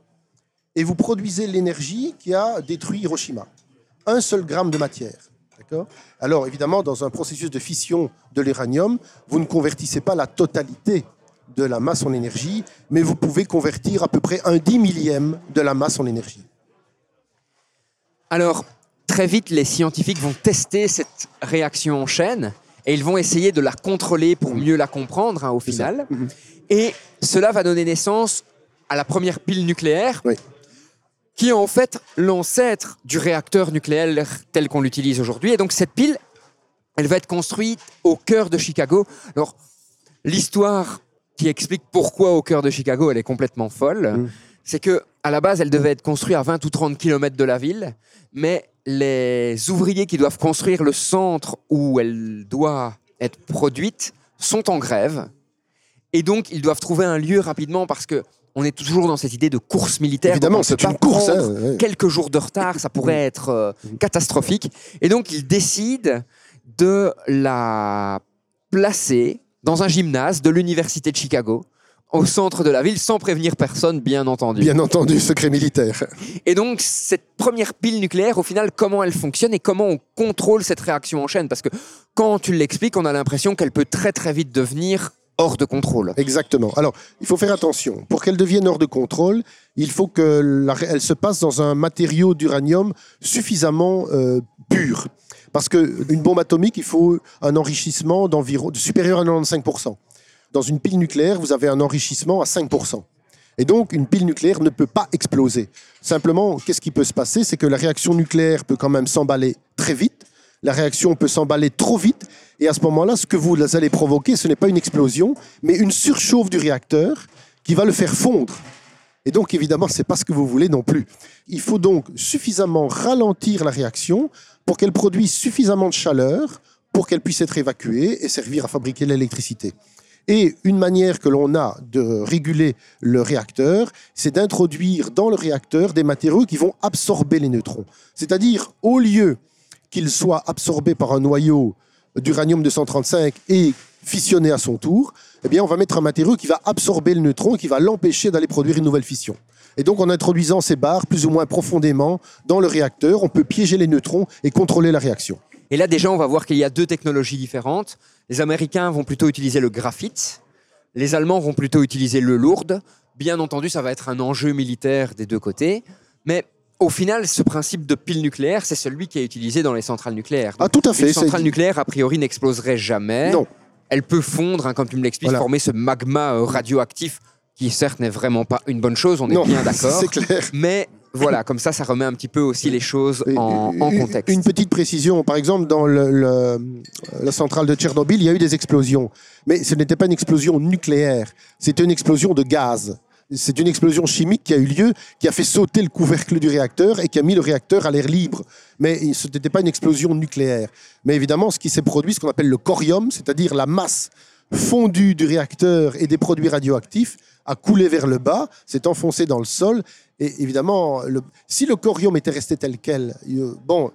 Et vous produisez l'énergie qui a détruit Hiroshima. Un seul gramme de matière. Alors, évidemment, dans un processus de fission de l'uranium, vous ne convertissez pas la totalité de la masse en énergie, mais vous pouvez convertir à peu près un dix millième de la masse en énergie. Alors très vite les scientifiques vont tester cette réaction en chaîne et ils vont essayer de la contrôler pour mieux la comprendre hein, au final. Mhm. Et cela va donner naissance à la première pile nucléaire, Oui. Qui est en fait l'ancêtre du réacteur nucléaire tel qu'on l'utilise aujourd'hui. Et donc cette pile, elle va être construite au cœur de Chicago. Alors l'histoire qui explique pourquoi au cœur de Chicago, elle est complètement folle, Mhm. c'est que à la base, elle devait être construite à 20 ou 30 km de la ville, mais les ouvriers qui doivent construire le centre où elle doit être produite sont en grève. Et donc, ils doivent trouver un lieu rapidement parce que on est toujours dans cette idée de course militaire. Évidemment, c'est une course. hein, ouais. quelques jours de retard, ça pourrait être euh, catastrophique. Et donc, ils décident de la placer dans un gymnase de l'université de Chicago, au centre de la ville, sans prévenir personne, bien entendu. Bien entendu, secret militaire. Et donc, cette première pile nucléaire, au final, comment elle fonctionne et comment on contrôle cette réaction en chaîne? Parce que quand tu l'expliques, on a l'impression qu'elle peut très très vite devenir hors de contrôle. Exactement. Alors, il faut faire attention. Pour qu'elle devienne hors de contrôle, il faut qu'elle se passe dans un matériau d'uranium suffisamment euh, pur. Parce qu'une bombe atomique, il faut un enrichissement supérieur à 95%. Dans une pile nucléaire, vous avez un enrichissement à 5%. Et donc, une pile nucléaire ne peut pas exploser. Simplement, qu'est-ce qui peut se passer? C'est que la réaction nucléaire peut quand même s'emballer très vite. La réaction peut s'emballer trop vite. Et à ce moment-là, ce que vous allez provoquer, ce n'est pas une explosion, mais une surchauffe du réacteur qui va le faire fondre. Et donc, évidemment, ce n'est pas ce que vous voulez non plus. Il faut donc suffisamment ralentir la réaction pour qu'elle produise suffisamment de chaleur pour qu'elle puisse être évacuée et servir à fabriquer l'électricité. Et une manière que l'on a de réguler le réacteur, c'est d'introduire dans le réacteur des matériaux qui vont absorber les neutrons. C'est-à-dire, au lieu qu'ils soient absorbés par un noyau d'uranium-235 et fissionné à son tour, eh bien, on va mettre un matériau qui va absorber le neutron qui va l'empêcher d'aller produire une nouvelle fission. Et donc, en introduisant ces barres plus ou moins profondément dans le réacteur, on peut piéger les neutrons et contrôler la réaction. Et là, déjà, on va voir qu'il y a deux technologies différentes. Les Américains vont plutôt utiliser le graphite. Les Allemands vont plutôt utiliser le lourde. Bien entendu, ça va être un enjeu militaire des deux côtés. Mais au final, ce principe de pile nucléaire, c'est celui qui est utilisé dans les centrales nucléaires. Ah, tout à fait. Une centrale nucléaire, a priori, n'exploserait jamais. Non. Elle peut fondre, hein, comme tu me l'expliques, Voilà. former ce magma euh, radioactif qui, certes, n'est vraiment pas une bonne chose, on est Non, bien [LAUGHS] d'accord. c'est clair. Mais voilà, comme ça, ça remet un petit peu aussi les choses en, contexte. Une petite précision, par exemple, dans le- le- la centrale de Tchernobyl, il y a eu des explosions. Mais ce n'était pas une explosion nucléaire, c'était une explosion de gaz. C'est une explosion chimique qui a eu lieu, qui a fait sauter le couvercle du réacteur et qui a mis le réacteur à l'air libre. Mais ce n'était pas une explosion nucléaire. Mais évidemment, ce qui s'est produit, ce qu'on appelle le corium, c'est-à-dire la masse fondue du réacteur et des produits radioactifs, a coulé vers le bas, s'est enfoncé dans le sol. Et évidemment, si le corium était resté tel quel, il- bon,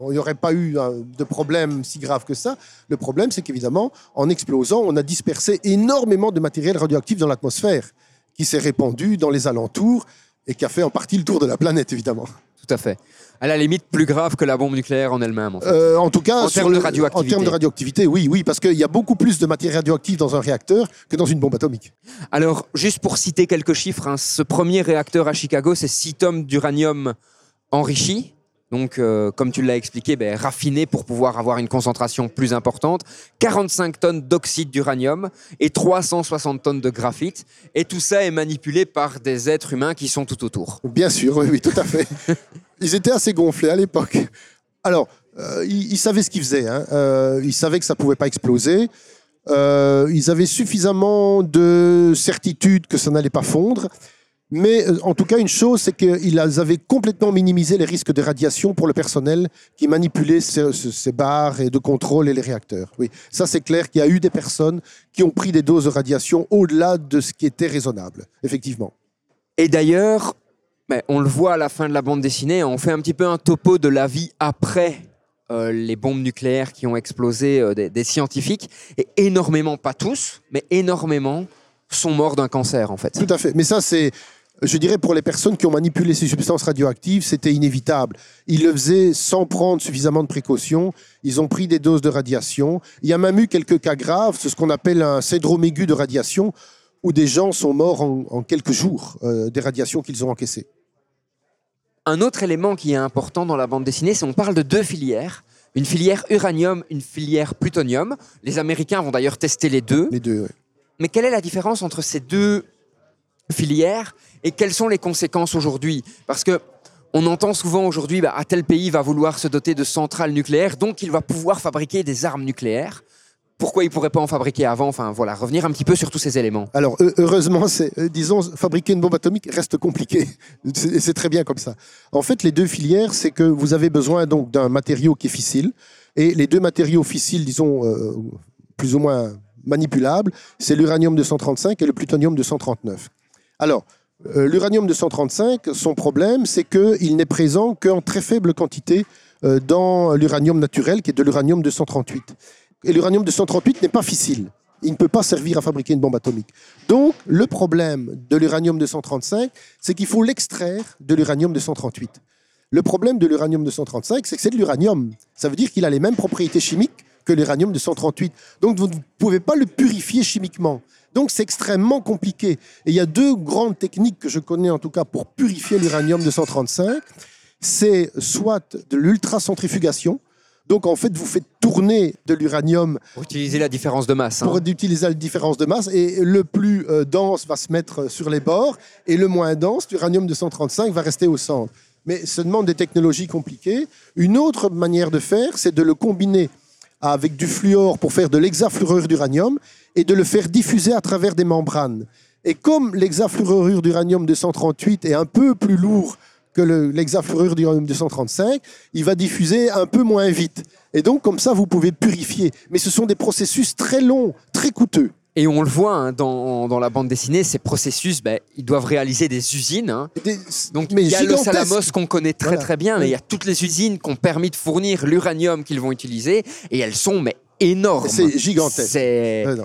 il n'y aurait pas eu hein, de problème si grave que ça. Le problème, c'est qu'évidemment, en explosant, on a dispersé énormément de matériel radioactif dans l'atmosphère, qui s'est répandu dans les alentours et qui a fait en partie le tour de la planète, évidemment. Tout à fait. À la limite, plus grave que la bombe nucléaire en elle-même. En fait. Euh, en tout cas, En termes de radioactivité. En termes de radioactivité, oui, oui, parce qu'il y a beaucoup plus de matière radioactive dans un réacteur que dans une bombe atomique. Alors, juste pour citer quelques chiffres, hein, ce premier réacteur à Chicago, c'est 6 tonnes d'uranium enrichi. Donc, euh, comme tu l'as expliqué, ben, raffiné pour pouvoir avoir une concentration plus importante. 45 tonnes d'oxyde d'uranium et 360 tonnes de graphite. Et tout ça est manipulé par des êtres humains qui sont tout autour. Bien sûr, oui, oui, tout à fait. [LAUGHS] ils étaient assez gonflés à l'époque. Alors, euh, ils, ils savaient ce qu'ils faisaient. hein. Euh, ils savaient que ça ne pouvait pas exploser. Ils avaient suffisamment de certitude que ça n'allait pas fondre. Mais euh, en tout cas, une chose, c'est qu'ils avaient complètement minimisé les risques de radiation pour le personnel qui manipulait ces, barres et de contrôle et les réacteurs. Oui, ça c'est clair qu'il y a eu des personnes qui ont pris des doses de radiation au-delà de ce qui était raisonnable, effectivement. Et d'ailleurs, ben, on le voit à la fin de la bande dessinée, on fait un petit peu un topo de la vie après euh, les bombes nucléaires qui ont explosé euh, des, des scientifiques. Et énormément, pas tous, mais énormément sont morts d'un cancer en fait. Tout à fait. Mais ça, c'est, je dirais, pour les personnes qui ont manipulé ces substances radioactives, c'était inévitable. Ils le faisaient sans prendre suffisamment de précautions. Ils ont pris des doses de radiation. Il y a même eu quelques cas graves, c'est ce qu'on appelle un syndrome aigu de radiation, où des gens sont morts en, en quelques jours euh, des radiations qu'ils ont encaissées. Un autre élément qui est important dans la bande dessinée, c'est qu'on parle de deux filières. Une filière uranium, une filière plutonium. Les Américains vont d'ailleurs tester les deux. Les deux. ouais. Mais quelle est la différence entre ces deux filières et quelles sont les conséquences aujourd'hui? Parce que on entend souvent aujourd'hui, bah, tel pays va vouloir se doter de centrales nucléaires, donc il va pouvoir fabriquer des armes nucléaires. Pourquoi il ne pourrait pas en fabriquer avant? Enfin voilà, revenir un petit peu sur tous ces éléments. Alors, heu- heureusement, euh, disons, fabriquer une bombe atomique reste compliqué. [LAUGHS] C'est très bien comme ça. En fait, les deux filières, c'est que vous avez besoin donc d'un matériau qui est fissile. Et les deux matériaux fissiles, disons, euh, plus ou moins manipulables, c'est l'uranium 235 et le plutonium 239. Alors, l'uranium 235, son problème, c'est qu'il n'est présent qu'en très faible quantité euh, dans l'uranium naturel, qui est de l'uranium 238. Et l'uranium 238 n'est pas fissile. Il ne peut pas servir à fabriquer une bombe atomique. Donc, le problème de l'uranium 235, c'est qu'il faut l'extraire de l'uranium 238. Le problème de l'uranium 235, c'est que c'est de l'uranium. Ça veut dire qu'il a les mêmes propriétés chimiques que l'uranium 238. Donc, vous ne pouvez pas le purifier chimiquement. Donc, c'est extrêmement compliqué. Et il y a deux grandes techniques que je connais en tout cas pour purifier l'uranium 235. C'est soit de l'ultracentrifugation. Donc, en fait, vous faites tourner de l'uranium Pour utiliser la différence de masse. hein. pour utiliser la différence de masse. Et le plus euh, dense va se mettre sur les bords et le moins dense, l'uranium 235, va rester au centre. Mais ça demande des technologies compliquées. Une autre manière de faire, c'est de le combiner avec du fluor pour faire de l'hexafluorure d'uranium et de le faire diffuser à travers des membranes. Et comme l'hexafluorure d'uranium 238 est un peu plus lourd que l'hexafluorure d'uranium 235, il va diffuser un peu moins vite. Et donc, comme ça, vous pouvez purifier. Mais ce sont des processus très longs, très coûteux. Et on le voit hein, dans, dans la bande dessinée, ces processus, ben, ils doivent réaliser des usines. hein. Des- Donc mais il y a le. Salamos qu'on connaît très Voilà. très bien, mais il y a toutes les usines qui ont permis de fournir l'uranium qu'ils vont utiliser, et elles sont mais énormes. C'est gigantesque.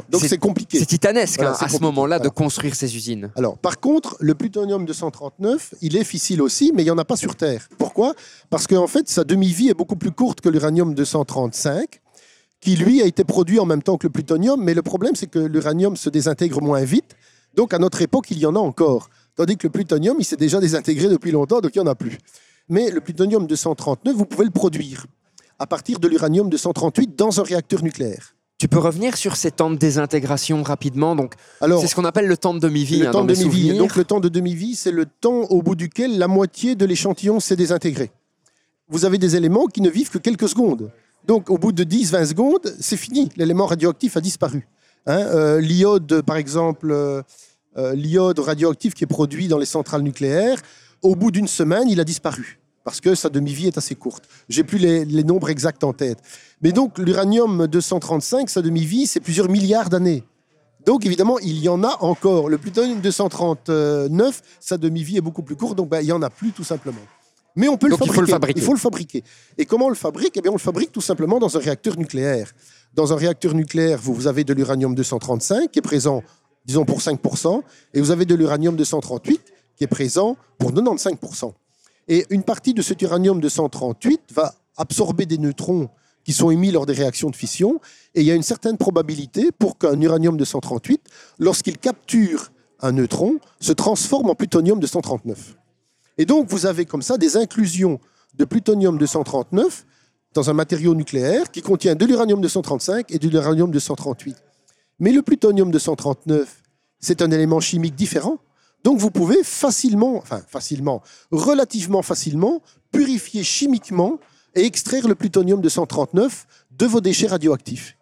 Donc, c'est compliqué. c'est titanesque Voilà, hein, à ce moment-là de construire ces usines. Alors, par contre, le plutonium 239, il est fissile aussi, mais il n'y en a pas sur Terre. Pourquoi? Parce qu'en fait, sa demi-vie est beaucoup plus courte que l'uranium 235, qui lui a été produit en même temps que le plutonium, mais le problème, c'est que l'uranium se désintègre moins vite. Donc, à notre époque, il y en a encore. Tandis que le plutonium, il s'est déjà désintégré depuis longtemps, donc il n'y en a plus. Mais le plutonium 239, vous pouvez le produire à partir de l'uranium 238 dans un réacteur nucléaire. Tu peux revenir sur ces temps de désintégration rapidement. Donc c'est ce qu'on appelle le temps de demi-vie. le hein, temps de demi-vie. Donc le temps de demi-vie, c'est le temps au bout duquel la moitié de l'échantillon s'est désintégré. Vous avez des éléments qui ne vivent que quelques secondes. Donc au bout de 10-20 secondes, c'est fini. L'élément radioactif a disparu. Hein, euh, l'iode, par exemple, euh, euh, l'iode radioactif qui est produit dans les centrales nucléaires, au bout d'une semaine, il a disparu. Parce que sa demi-vie est assez courte. J'ai plus les, nombres exacts en tête. Mais donc, l'uranium 235, sa demi-vie, c'est plusieurs milliards d'années. Donc, évidemment, il y en a encore. Le plutonium 239, sa demi-vie est beaucoup plus courte, donc ben, il n'y en a plus tout simplement. Mais on peut Donc, le il fabriquer. faut le fabriquer. Il faut le fabriquer. Et comment on le fabrique? Eh bien, on le fabrique tout simplement dans un réacteur nucléaire. Dans un réacteur nucléaire, vous, vous avez de l'uranium 235 qui est présent, disons, pour 5%, et vous avez de l'uranium 238 qui est présent pour 95%. Et une partie de cet uranium 238 va absorber des neutrons qui sont émis lors des réactions de fission, et il y a une certaine probabilité pour qu'un uranium 238, lorsqu'il capture un neutron, se transforme en plutonium 239. Et donc, vous avez comme ça des inclusions de plutonium 239 dans un matériau nucléaire qui contient de l'uranium 235 et de l'uranium 238. Mais le plutonium 239, c'est un élément chimique différent. Donc, vous pouvez facilement, enfin facilement, relativement facilement, purifier chimiquement et extraire le plutonium 239 de vos déchets radioactifs.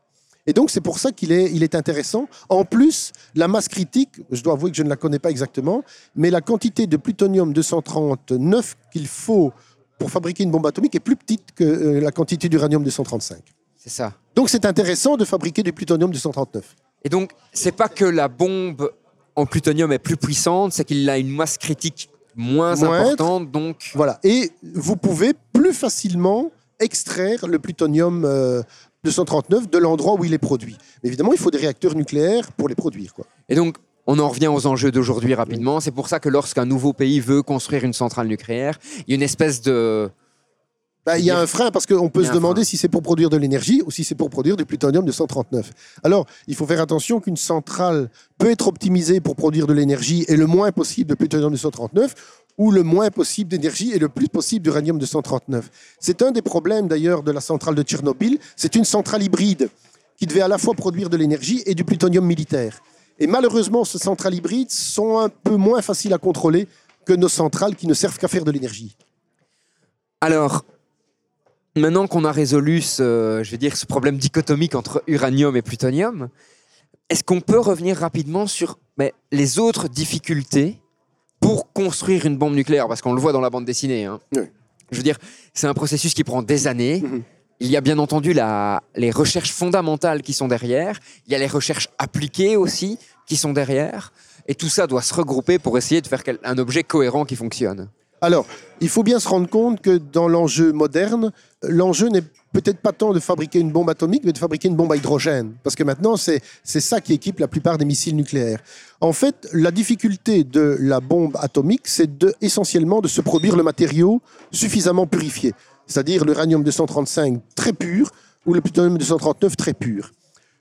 Et donc, c'est pour ça qu'il est, il est intéressant. En plus, la masse critique, je dois avouer que je ne la connais pas exactement, mais la quantité de plutonium 239 qu'il faut pour fabriquer une bombe atomique est plus petite que euh, la quantité d'uranium 235. C'est ça. Donc, c'est intéressant de fabriquer du plutonium 239. Et donc, c'est pas que la bombe en plutonium est plus puissante, c'est qu'il a une masse critique moins Moindre. importante, donc Voilà. Et vous pouvez plus facilement extraire le plutonium euh, 239 de l'endroit où il est produit. Mais évidemment, il faut des réacteurs nucléaires pour les produire. Quoi. Et donc, on en revient aux enjeux d'aujourd'hui rapidement. C'est pour ça que lorsqu'un nouveau pays veut construire une centrale nucléaire, il y a une espèce de... Bah, il y a un frein parce qu'on peut se demander frein. si c'est pour produire de l'énergie ou si c'est pour produire du plutonium 239. Alors, il faut faire attention qu'une centrale peut être optimisée pour produire de l'énergie et le moins possible de plutonium 239 ou le moins possible d'énergie et le plus possible d'uranium 239. C'est un des problèmes d'ailleurs de la centrale de Tchernobyl. C'est une centrale hybride qui devait à la fois produire de l'énergie et du plutonium militaire. Et malheureusement, ces centrales hybrides sont un peu moins faciles à contrôler que nos centrales qui ne servent qu'à faire de l'énergie. Alors, maintenant qu'on a résolu ce, je dire, ce problème dichotomique entre uranium et plutonium, est-ce qu'on peut revenir rapidement sur mais, les autres difficultés pour construire une bombe nucléaire Parce qu'on le voit dans la bande dessinée. hein. Oui. Je veux dire, c'est un processus qui prend des années. Mhm. Il y a bien entendu la- les recherches fondamentales qui sont derrière. Il y a les recherches appliquées aussi qui sont derrière. Et tout ça doit se regrouper pour essayer de faire un objet cohérent qui fonctionne. Alors, il faut bien se rendre compte que dans l'enjeu moderne, l'enjeu n'est peut-être pas tant de fabriquer une bombe atomique, mais de fabriquer une bombe à hydrogène. Parce que maintenant, c'est ça qui équipe la plupart des missiles nucléaires. En fait, la difficulté de la bombe atomique, c'est de, essentiellement de se produire le matériau suffisamment purifié. C'est-à-dire l'uranium 235 très pur ou le plutonium 239 très pur.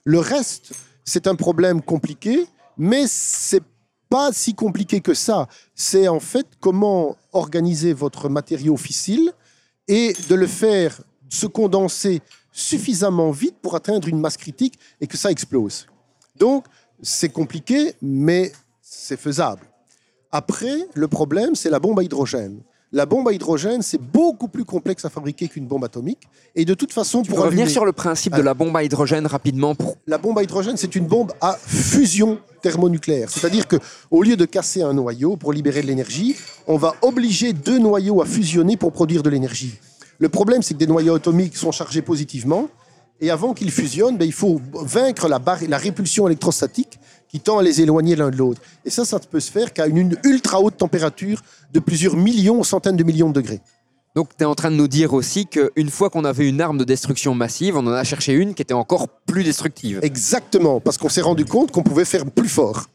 Le reste, c'est un problème compliqué, mais c'est pas si compliqué que ça. C'est en fait comment organiser votre matériau fissile et de le faire se condenser suffisamment vite pour atteindre une masse critique et que ça explose. Donc, c'est compliqué, mais c'est faisable. Après, le problème, c'est la bombe à hydrogène. La bombe à hydrogène, c'est beaucoup plus complexe à fabriquer qu'une bombe atomique. Et de toute façon, Tu pour peux revenir sur le principe de la bombe à hydrogène rapidement pour la bombe à hydrogène, c'est une bombe à fusion thermonucléaire. C'est-à-dire que au lieu de casser un noyau pour libérer de l'énergie, on va obliger deux noyaux à fusionner pour produire de l'énergie. Le problème, c'est que des noyaux atomiques sont chargés positivement. Et avant qu'ils fusionnent, ben, il faut vaincre la, barre, la répulsion électrostatique qui tend à les éloigner l'un de l'autre. Et ça, ça ne peut se faire qu'à une, une ultra haute température de plusieurs millions, centaines de millions de degrés. Donc, tu es en train de nous dire aussi qu'une fois qu'on avait une arme de destruction massive, on en a cherché une qui était encore plus destructive. Exactement, parce qu'on s'est rendu compte qu'on pouvait faire plus fort.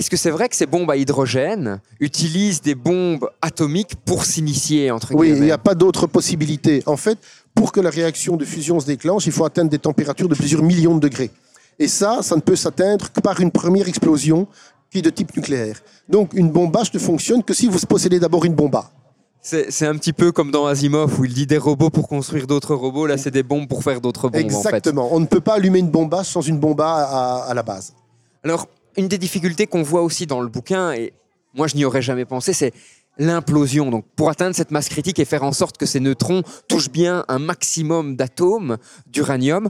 Est-ce que c'est vrai que ces bombes à hydrogène utilisent des bombes atomiques pour s'initier, entre Oui, il n'y a pas d'autre possibilité. En fait, pour que la réaction de fusion se déclenche, il faut atteindre des températures de plusieurs millions de degrés. Et ça, ça ne peut s'atteindre que par une première explosion qui est de type nucléaire. Donc, une bombe H ne fonctionne que si vous possédez d'abord une bombe A. C'est un petit peu comme dans Asimov où il dit des robots pour construire d'autres robots. Là, c'est des bombes pour faire d'autres bombes, en fait. Exactement. On ne peut pas allumer une bombe H sans une bombe à, à la base. Alors, une des difficultés qu'on voit aussi dans le bouquin, et moi je n'y aurais jamais pensé, c'est l'implosion. Donc, pour atteindre cette masse critique et faire en sorte que ces neutrons touchent bien un maximum d'atomes d'uranium,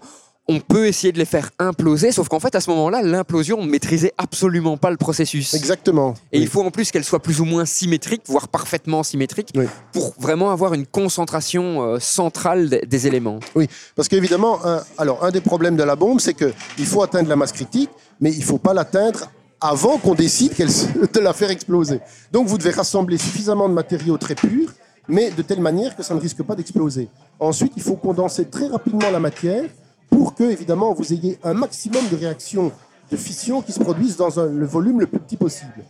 on peut essayer de les faire imploser, sauf qu'en fait, à ce moment-là, l'implosion, on ne maîtrisait absolument pas le processus. Exactement. Et Oui. il faut en plus qu'elle soit plus ou moins symétrique, voire parfaitement symétrique, Oui. pour vraiment avoir une concentration euh, centrale des, éléments. Oui, parce qu'évidemment, un, alors un des problèmes de la bombe, c'est qu'il faut atteindre la masse critique, mais il ne faut pas l'atteindre avant qu'on décide [LAUGHS] de la faire exploser. Donc vous devez rassembler suffisamment de matériaux très purs, mais de telle manière que ça ne risque pas d'exploser. Ensuite, il faut condenser très rapidement la matière pour que, évidemment, vous ayez un maximum de réactions de fission qui se produisent dans le volume le plus petit possible.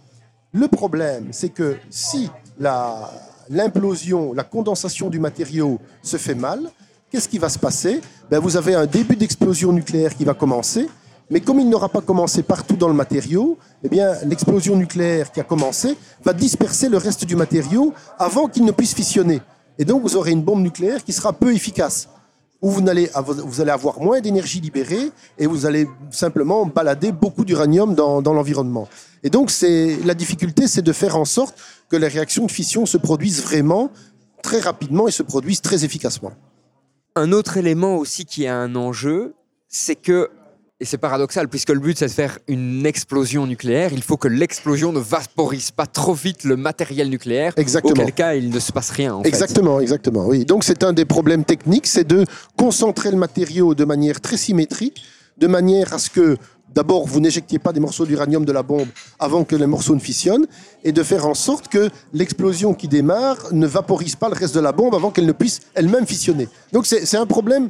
Le problème, c'est que si la- l'implosion, la, condensation du matériau se fait mal, qu'est-ce qui va se passer? Ben, Vous avez un début d'explosion nucléaire qui va commencer, mais comme il n'aura pas commencé partout dans le matériau, eh bien, l'explosion nucléaire qui a commencé va disperser le reste du matériau avant qu'il ne puisse fissionner. Et donc, vous aurez une bombe nucléaire qui sera peu efficace où vous allez, vous allez avoir moins d'énergie libérée et vous allez simplement balader beaucoup d'uranium dans, l'environnement. Et donc, la difficulté, c'est de faire en sorte que les réactions de fission se produisent vraiment très rapidement et se produisent très efficacement. Un autre élément aussi qui a un enjeu, c'est que Et c'est paradoxal, puisque le but c'est de faire une explosion nucléaire. Il faut que l'explosion ne vaporise pas trop vite le matériel nucléaire. Exactement. Auquel cas, il ne se passe rien. En fait. Exactement, exactement. Oui. Donc c'est un des problèmes techniques, c'est de concentrer le matériau de manière très symétrique, de manière à ce que d'abord vous n'éjectiez pas des morceaux d'uranium de la bombe avant que les morceaux ne fissionnent, et de faire en sorte que l'explosion qui démarre ne vaporise pas le reste de la bombe avant qu'elle ne puisse elle-même fissionner. Donc c'est un problème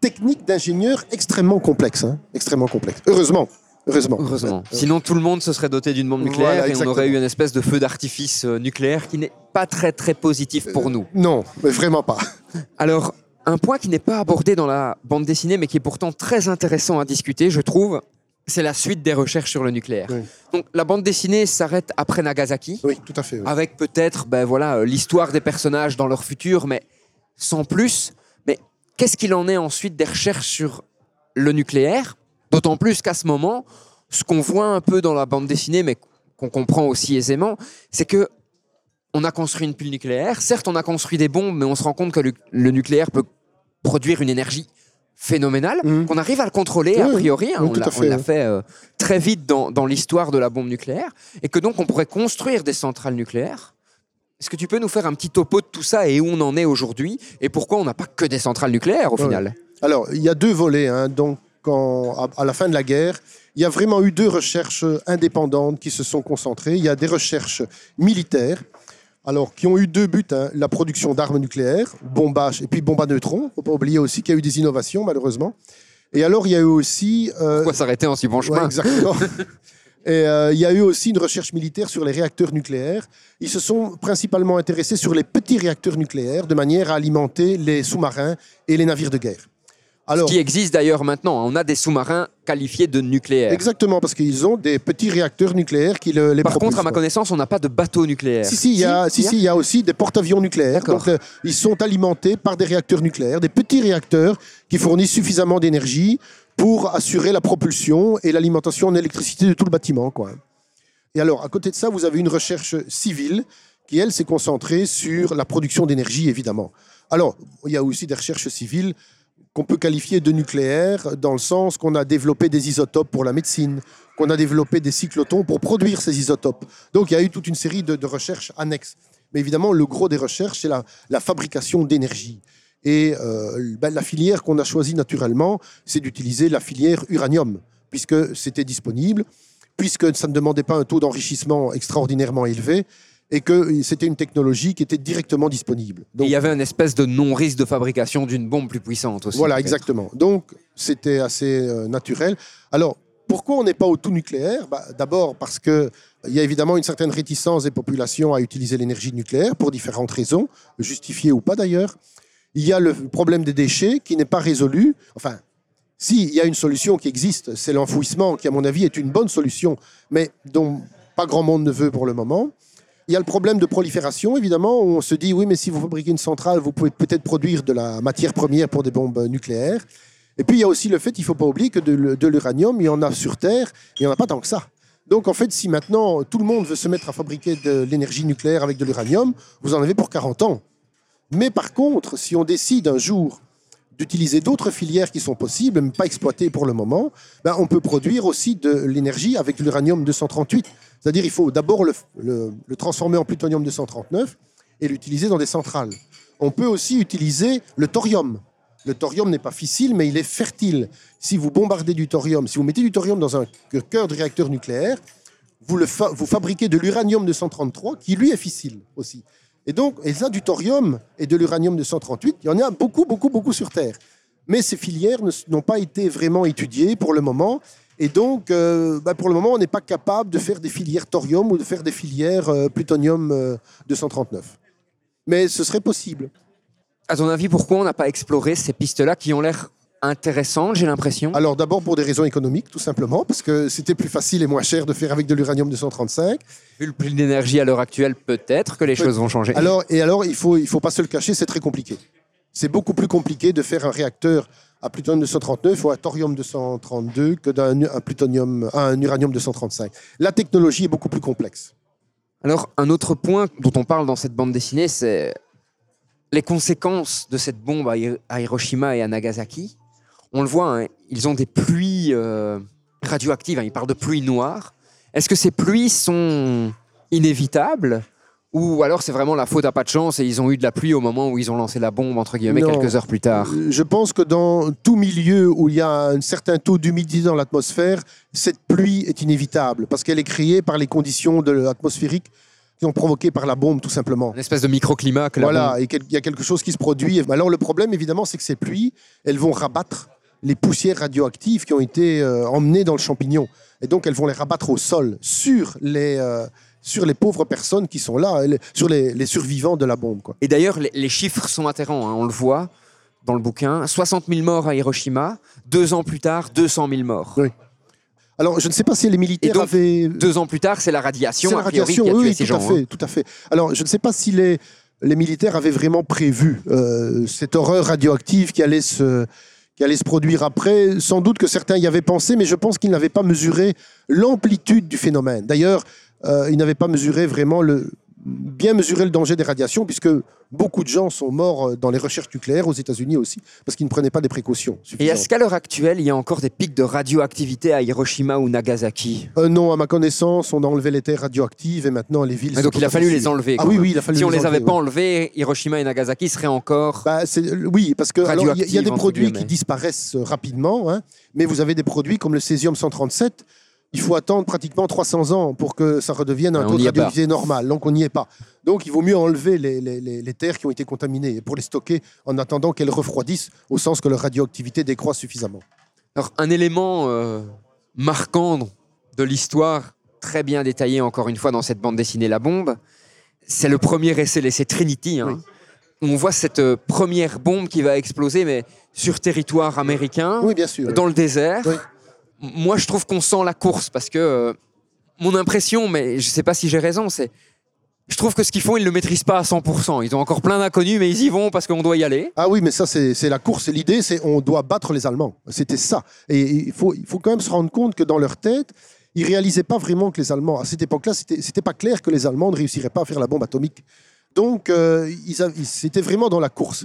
technique d'ingénieur extrêmement complexe, hein, extrêmement complexe. Heureusement, heureusement. Heureusement. Sinon, tout le monde se serait doté d'une bombe nucléaire Voilà, et on aurait eu une espèce de feu d'artifice euh, nucléaire qui n'est pas très très positif pour nous. Non, mais vraiment pas. [LAUGHS] Alors, un point qui n'est pas abordé dans la bande dessinée, mais qui est pourtant très intéressant à discuter, je trouve, c'est la suite des recherches sur le nucléaire. Oui. Donc, la bande dessinée s'arrête après Nagasaki, Oui, tout à fait. oui. avec peut-être ben, voilà, euh, l'histoire des personnages dans leur futur, mais sans plus. Qu'est-ce qu'il en est ensuite des recherches sur le nucléaire? D'autant plus qu'à ce moment, ce qu'on voit un peu dans la bande dessinée, mais qu'on comprend aussi aisément, c'est que on a construit une pile nucléaire. Certes, on a construit des bombes, mais on se rend compte que le, nucléaire peut produire une énergie phénoménale, Mhm. qu'on arrive à le contrôler Oui, a oui. priori. hein, Oui, on l'a fait euh, très vite dans, dans l'histoire de la bombe nucléaire, et que donc on pourrait construire des centrales nucléaires. Est-ce que tu peux nous faire un petit topo de tout ça et où on en est aujourd'hui et pourquoi on n'a pas que des centrales nucléaires au Ouais. final? Alors, il y a deux volets. hein. Donc, quand, à, la fin de la guerre, il y a vraiment eu deux recherches indépendantes qui se sont concentrées. Il y a des recherches militaires, alors qui ont eu deux buts hein. la production d'armes nucléaires, bombage et puis bombe à neutrons. Il ne faut pas oublier aussi qu'il y a eu des innovations, malheureusement. Et alors, il y a eu aussi euh, Pourquoi s'arrêter en si bon Ouais, chemin exactement. [LAUGHS] Et euh, il y a eu aussi une recherche militaire sur les réacteurs nucléaires. Ils se sont principalement intéressés sur les petits réacteurs nucléaires de manière à alimenter les sous-marins et les navires de guerre. Alors, Qui existe d'ailleurs maintenant. On a des sous-marins qualifiés de nucléaires. exactement, parce qu'ils ont des petits réacteurs nucléaires qui le- les Par contre, à ma connaissance, on n'a pas de bateau nucléaire. Si, si, il y a, si, si, il y a aussi des porte-avions nucléaires. Donc, euh, ils sont alimentés par des réacteurs nucléaires, des petits réacteurs qui fournissent suffisamment d'énergie pour assurer la propulsion et l'alimentation en électricité de tout le bâtiment. Quoi. Et alors, à côté de ça, vous avez une recherche civile qui, elle, s'est concentrée sur la production d'énergie, évidemment. Alors, il y a aussi des recherches civiles qu'on peut qualifier de nucléaires, dans le sens qu'on a développé des isotopes pour la médecine, qu'on a développé des cyclotons pour produire ces isotopes. Donc il y a eu toute une série de, recherches annexes. Mais évidemment, le gros des recherches, c'est la fabrication d'énergie. Et euh, ben, la filière qu'on a choisie naturellement, c'est d'utiliser la filière uranium, puisque c'était disponible, puisque ça ne demandait pas un taux d'enrichissement extraordinairement élevé, et que c'était une technologie qui était directement disponible. Et il y avait une espèce de non-risque de fabrication d'une bombe plus puissante aussi. Voilà, exactement. Donc, c'était assez euh, naturel. Alors, pourquoi on n'est pas au tout nucléaire? Bah, D'abord parce qu'il y a évidemment une certaine réticence des populations à utiliser l'énergie nucléaire pour différentes raisons, justifiées ou pas d'ailleurs. Il y a le problème des déchets qui n'est pas résolu. Enfin, si, il y a une solution qui existe, c'est l'enfouissement, qui à mon avis est une bonne solution, mais dont pas grand monde ne veut pour le moment. Il y a le problème de prolifération, évidemment, où on se dit, oui, mais si vous fabriquez une centrale, vous pouvez peut-être produire de la matière première pour des bombes nucléaires. Et puis, il y a aussi le fait, il ne faut pas oublier que de, l'uranium, il y en a sur Terre, il n'y en a pas tant que ça. Donc, en fait, si maintenant tout le monde veut se mettre à fabriquer de l'énergie nucléaire avec de l'uranium, vous en avez pour 40 ans. Mais par contre, si on décide un jour d'utiliser d'autres filières qui sont possibles, mais pas exploitées pour le moment, ben, on peut produire aussi de l'énergie avec l'uranium 238. C'est-à-dire il faut d'abord le, transformer en plutonium 239 et l'utiliser dans des centrales. On peut aussi utiliser le thorium. Le thorium n'est pas fissile, mais il est fertile. Si vous bombardez du thorium, si vous mettez du thorium dans un cœur de réacteur nucléaire, vous, vous fabriquez de l'uranium 233 qui lui est fissile aussi. Et donc, et ça, du thorium et de l'uranium 238, il y en a beaucoup, beaucoup, beaucoup sur Terre. Mais ces filières n'ont pas été vraiment étudiées pour le moment. Et donc, euh, bah, pour le moment, on n'est pas capable de faire des filières thorium ou de faire des filières euh, plutonium euh, 239. Mais ce serait possible. À ton avis, pourquoi on n'a pas exploré ces pistes-là qui ont l'air intéressantes, j'ai l'impression Alors d'abord pour des raisons économiques, tout simplement, parce que c'était plus facile et moins cher de faire avec de l'uranium 235. Vu le prix de l'énergie à l'heure actuelle, peut-être que les choses vont changer. Alors, et alors, il faut, il faut pas se le cacher, c'est très compliqué. C'est beaucoup plus compliqué de faire un réacteur à plutonium 239 ou à thorium 232 que d'un un plutonium, à un uranium 235. La technologie est beaucoup plus complexe. Alors, un autre point dont on parle dans cette bande dessinée, c'est les conséquences de cette bombe à Hiroshima et à Nagasaki. On le voit, hein, ils ont des pluies euh, radioactives, hein, ils parlent de pluies noires. Est-ce que ces pluies sont inévitables ou alors c'est vraiment la faute à pas de chance et ils ont eu de la pluie au moment où ils ont lancé la bombe, entre guillemets, Non. quelques heures plus tard? Euh, Je pense que dans tout milieu où il y a un certain taux d'humidité dans l'atmosphère, cette pluie est inévitable parce qu'elle est créée par les conditions de atmosphériques qui sont provoquées par la bombe, tout simplement. Une espèce de microclimat que la Voilà, bombe- et il y a quelque chose qui se produit. Alors le problème, évidemment, c'est que ces pluies, elles vont rabattre les poussières radioactives qui ont été euh, emmenées dans le champignon. Et donc, elles vont les rabattre au sol, sur les, euh, sur les pauvres personnes qui sont là, sur les, les survivants de la bombe. Quoi. Et d'ailleurs, les, les chiffres sont atterrants, hein, on le voit dans le bouquin. 60 000 morts à Hiroshima, deux ans plus tard, 200 000 morts. Oui. Alors, je ne sais pas si les militaires Et donc, avaient... Deux ans plus tard, c'est la radiation, C'est la a priori, radiation, qui a oui, tué oui, ces tout à fait, hein. tout à fait. Alors, je ne sais pas si les, les militaires avaient vraiment prévu euh, cette horreur radioactive qui allait se qui allait se produire après. Sans doute que certains y avaient pensé, mais je pense qu'ils n'avaient pas mesuré l'amplitude du phénomène. D'ailleurs, euh, ils n'avaient pas mesuré vraiment le bien mesuré le danger des radiations, puisque beaucoup de gens sont morts euh, dans les recherches nucléaires aux États-Unis aussi, parce qu'ils ne prenaient pas des précautions. Et est-ce qu'à l'heure actuelle, il y a encore des pics de radioactivité à Hiroshima ou Nagasaki? Euh, non, à ma connaissance, on a enlevé les terres radioactives et maintenant les villes. Mais Donc il a fallu les enlever. Ah oui, oui, il a fallu Si on les les avait enlever, pas oui. enlevés, Hiroshima et Nagasaki seraient encore. Bah, oui, parce que il y a- y, des produits qui disparaissent euh, rapidement, hein, mais vous avez des produits comme le césium 137. Il faut attendre pratiquement 300 ans pour que ça redevienne un Ouais, taux de radioactivité normal. Donc on n'y est pas. Donc il vaut mieux enlever les, les- les- les terres qui ont été contaminées pour les stocker en attendant qu'elles refroidissent, au sens que leur radioactivité décroît suffisamment. Alors un élément euh, marquant de l'histoire, très bien détaillé encore une fois dans cette bande dessinée La Bombe, c'est le premier essai, l'essai Trinity. hein. On voit cette euh, première bombe qui va exploser, mais sur territoire américain. Oui, bien sûr. dans le désert. Moi, je trouve qu'on sent la course parce que euh, mon impression, mais je ne sais pas si j'ai raison, c'est. Je trouve que ce qu'ils font, ils ne le maîtrisent pas à 100%. Ils ont encore plein d'inconnus, mais ils y vont parce qu'on doit y aller. Ah oui, mais ça, c'est la course. L'idée, c'est on doit battre les Allemands. C'était ça. Et il faut, quand même se rendre compte que dans leur tête, ils réalisaient pas vraiment que les Allemands, à cette époque-là, c'était pas clair que les Allemands ne réussiraient pas à faire la bombe atomique. Donc, euh, vraiment dans la course.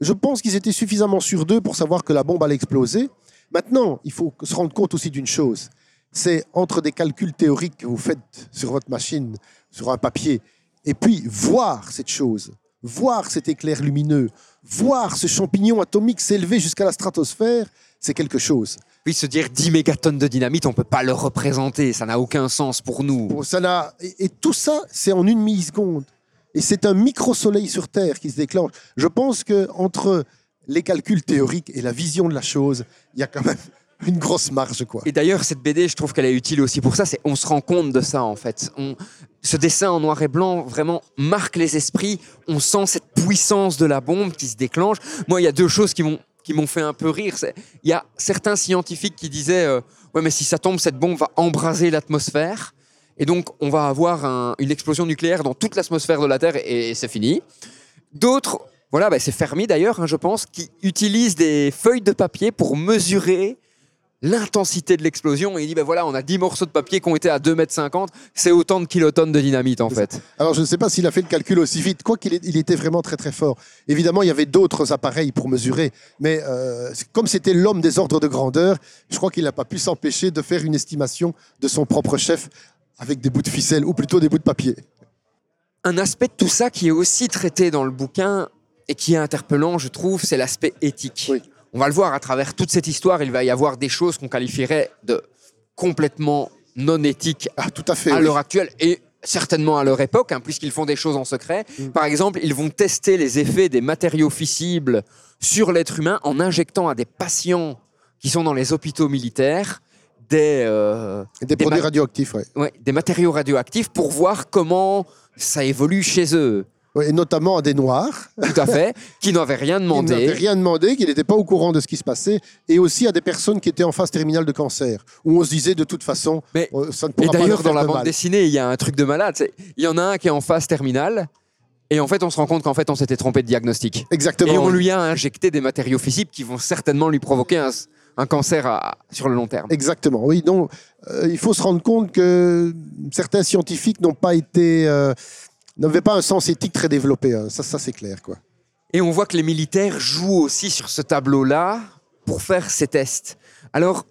Je pense qu'ils étaient suffisamment sûrs d'eux pour savoir que la bombe allait exploser. Maintenant, il faut se rendre compte aussi d'une chose. C'est entre des calculs théoriques que vous faites sur votre machine, sur un papier, et puis voir cette chose, voir cet éclair lumineux, voir ce champignon atomique s'élever jusqu'à la stratosphère, c'est quelque chose. Puis se dire 10 mégatonnes de dynamite, on ne peut pas le représenter. Ça n'a aucun sens pour nous. Bon, ça n'a- et, et tout ça, c'est en une milliseconde. Et c'est un micro-soleil sur Terre qui se déclenche. Je pense que entre les calculs théoriques et la vision de la chose, il y a quand même [LAUGHS] une grosse marge. Quoi. Et d'ailleurs, cette BD, je trouve qu'elle est utile aussi pour ça. C'est on se rend compte de ça en fait. On, ce dessin en noir et blanc vraiment marque les esprits. On sent cette puissance de la bombe qui se déclenche. Moi, il y a deux choses qui m'ont qui m'ont fait un peu rire. Il y a certains scientifiques qui disaient euh, ouais, mais si ça tombe, cette bombe va embraser l'atmosphère. Et donc, on va avoir un- une explosion nucléaire dans toute l'atmosphère de la Terre et, c'est fini. D'autres, voilà, bah, c'est Fermi d'ailleurs, hein, je pense, qui utilisent des feuilles de papier pour mesurer l'intensité de l'explosion. Et il dit, ben voilà, on a 10 morceaux de papier qui ont été à 2,50 m, c'est autant de kilotonnes de dynamite en fait. Alors, je ne sais pas s'il a fait le calcul aussi vite, quoi qu'il il était vraiment très très fort. Évidemment, il y avait d'autres appareils pour mesurer, mais euh, comme c'était l'homme des ordres de grandeur, je crois qu'il n'a pas pu s'empêcher de faire une estimation de son propre chef avec des bouts de ficelle, ou plutôt des bouts de papier. Un aspect de tout ça qui est aussi traité dans le bouquin et qui est interpellant, je trouve, c'est l'aspect éthique. Oui. On va le voir à travers toute cette histoire, il va y avoir des choses qu'on qualifierait de complètement non éthiques Ah, tout à fait. à oui. l'heure actuelle et certainement à leur époque, hein, puisqu'ils font des choses en secret. Mm. Par exemple, ils vont tester les effets des matériaux fissibles sur l'être humain en injectant à des patients qui sont dans les hôpitaux militaires des, euh, Des, des produits radioactifs, ouais. ouais, des matériaux radioactifs pour voir comment ça évolue chez eux. Et notamment à des noirs, Tout à fait, qui n'avaient rien [LAUGHS] qui n'avaient demandé. rien demandé, qui n'étaient pas au courant de ce qui se passait, et aussi à des personnes qui étaient en phase terminale de cancer, où on se disait de toute façon, Mais- euh, ça ne Et pourra pas leur d'ailleurs, dans la de bande mal. dessinée, il y a un truc de malade. Il y en a un qui est en phase terminale, et en fait, on se rend compte qu'en fait, on s'était trompé de diagnostic. Exactement. Et on lui a injecté des matériaux fissibles qui vont certainement lui provoquer un, un cancer à- sur le long terme. Exactement, oui. Donc, euh, il faut se rendre compte que certains scientifiques n'ont pas été, euh, n'avaient pas un sens éthique très développé. hein. Ça, ça c'est clair, quoi. Et on voit que les militaires jouent aussi sur ce tableau-là pour faire ces tests. Alors,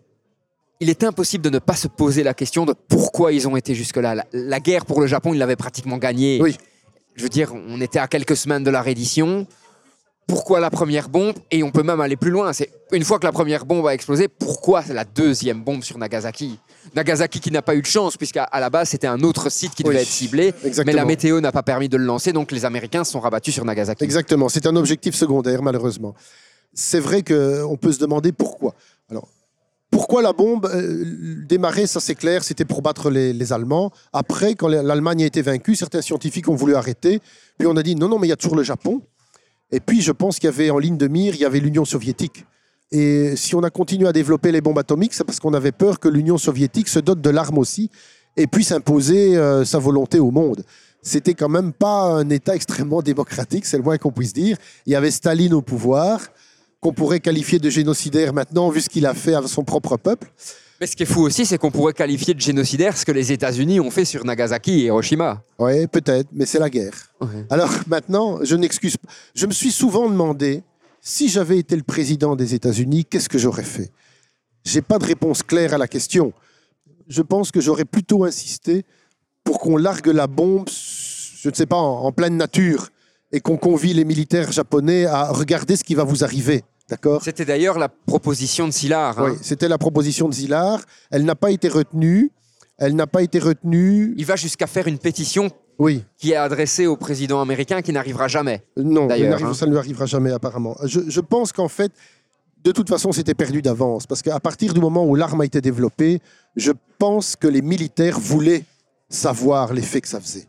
il est impossible de ne pas se poser la question de pourquoi ils ont été jusque-là. La, la guerre pour le Japon, ils l'avaient pratiquement gagnée. Oui. Je veux dire, on était à quelques semaines de la reddition. Pourquoi la première bombe Et on peut même aller plus loin. C'est une fois que la première bombe a explosé, pourquoi la deuxième bombe sur Nagasaki? Nagasaki qui n'a pas eu de chance, puisqu'à à la base c'était un autre site qui devait Oui, être ciblé, mais la météo n'a pas permis de le lancer, donc les Américains se sont rabattus sur Nagasaki. Exactement, c'est un objectif secondaire, malheureusement. C'est vrai qu'on peut se demander pourquoi. Alors, pourquoi la bombe euh, démarrer, ça c'est clair, c'était pour battre les, les Allemands. Après, quand l'Allemagne a été vaincue, certains scientifiques ont voulu arrêter. Puis on a dit non, non, mais il y a toujours le Japon. Et puis je pense qu'il y avait en ligne de mire, il y avait l'Union soviétique. Et si on a continué à développer les bombes atomiques, c'est parce qu'on avait peur que l'Union soviétique se dote de l'arme aussi et puisse imposer euh, sa volonté au monde. C'était quand même pas un État extrêmement démocratique, c'est le moins qu'on puisse dire. Il y avait Staline au pouvoir, qu'on pourrait qualifier de génocidaire maintenant, vu ce qu'il a fait à son propre peuple. Mais ce qui est fou aussi, c'est qu'on pourrait qualifier de génocidaire ce que les États-Unis ont fait sur Nagasaki et Hiroshima. Oui, peut-être, mais c'est la guerre. Alors maintenant, je n'excuse pas. Je me suis souvent demandé, si j'avais été le président des États-Unis, qu'est-ce que j'aurais fait? J'ai pas de réponse claire à la question. Je pense que j'aurais plutôt insisté pour qu'on largue la bombe, je ne sais pas, en, en pleine nature, et qu'on convie les militaires japonais à regarder ce qui va vous arriver. D'accord C'était d'ailleurs la proposition de Szilard. hein. Oui, c'était la proposition de Zillard. Elle n'a pas été retenue. Elle n'a pas été retenue. Il va jusqu'à faire une pétition Oui, qui est adressée au président américain qui n'arrivera jamais. non, hein. ça ne lui arrivera jamais apparemment. Je, je pense qu'en fait, de toute façon, c'était perdu d'avance. Parce qu'à partir du moment où l'arme a été développée, je pense que les militaires voulaient savoir l'effet que ça faisait.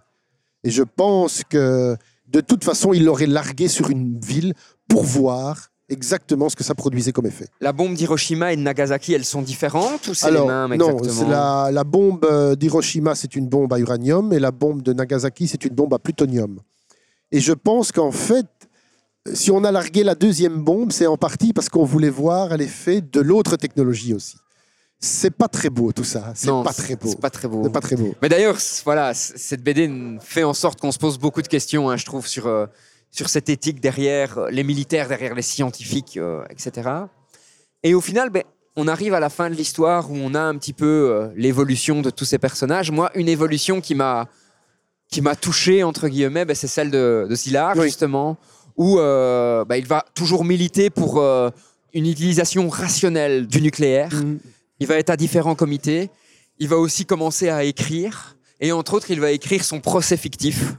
Et je pense que de toute façon, ils l'auraient largué sur une ville pour voir exactement ce que ça produisait comme effet. La bombe d'Hiroshima et de Nagasaki, elles sont différentes ou c'est les Alors, mêmes non, exactement la, la bombe euh, d'Hiroshima, c'est une bombe à uranium, et la bombe de Nagasaki, c'est une bombe à plutonium. Et je pense qu'en fait, si on a largué la deuxième bombe, c'est en partie parce qu'on voulait voir l'effet de l'autre technologie aussi. C'est pas très beau tout ça. C'est Non, pas très beau. C'est pas très beau. C'est pas très beau. Mais d'ailleurs, voilà, cette BD fait en sorte qu'on se pose beaucoup de questions, hein, je trouve, sur, euh, sur cette éthique derrière euh, les militaires, derrière les scientifiques, euh, etc. Et au final, ben, on arrive à la fin de l'histoire où on a un petit peu euh, l'évolution de tous ces personnages. Moi, une évolution qui m'a qui m'a touché entre guillemets, ben, c'est celle de, de Oui. justement, où euh, ben, il va toujours militer pour une utilisation rationnelle du nucléaire. Mm. Il va être à différents comités. Il va aussi commencer à écrire. Et entre autres, il va écrire son procès fictif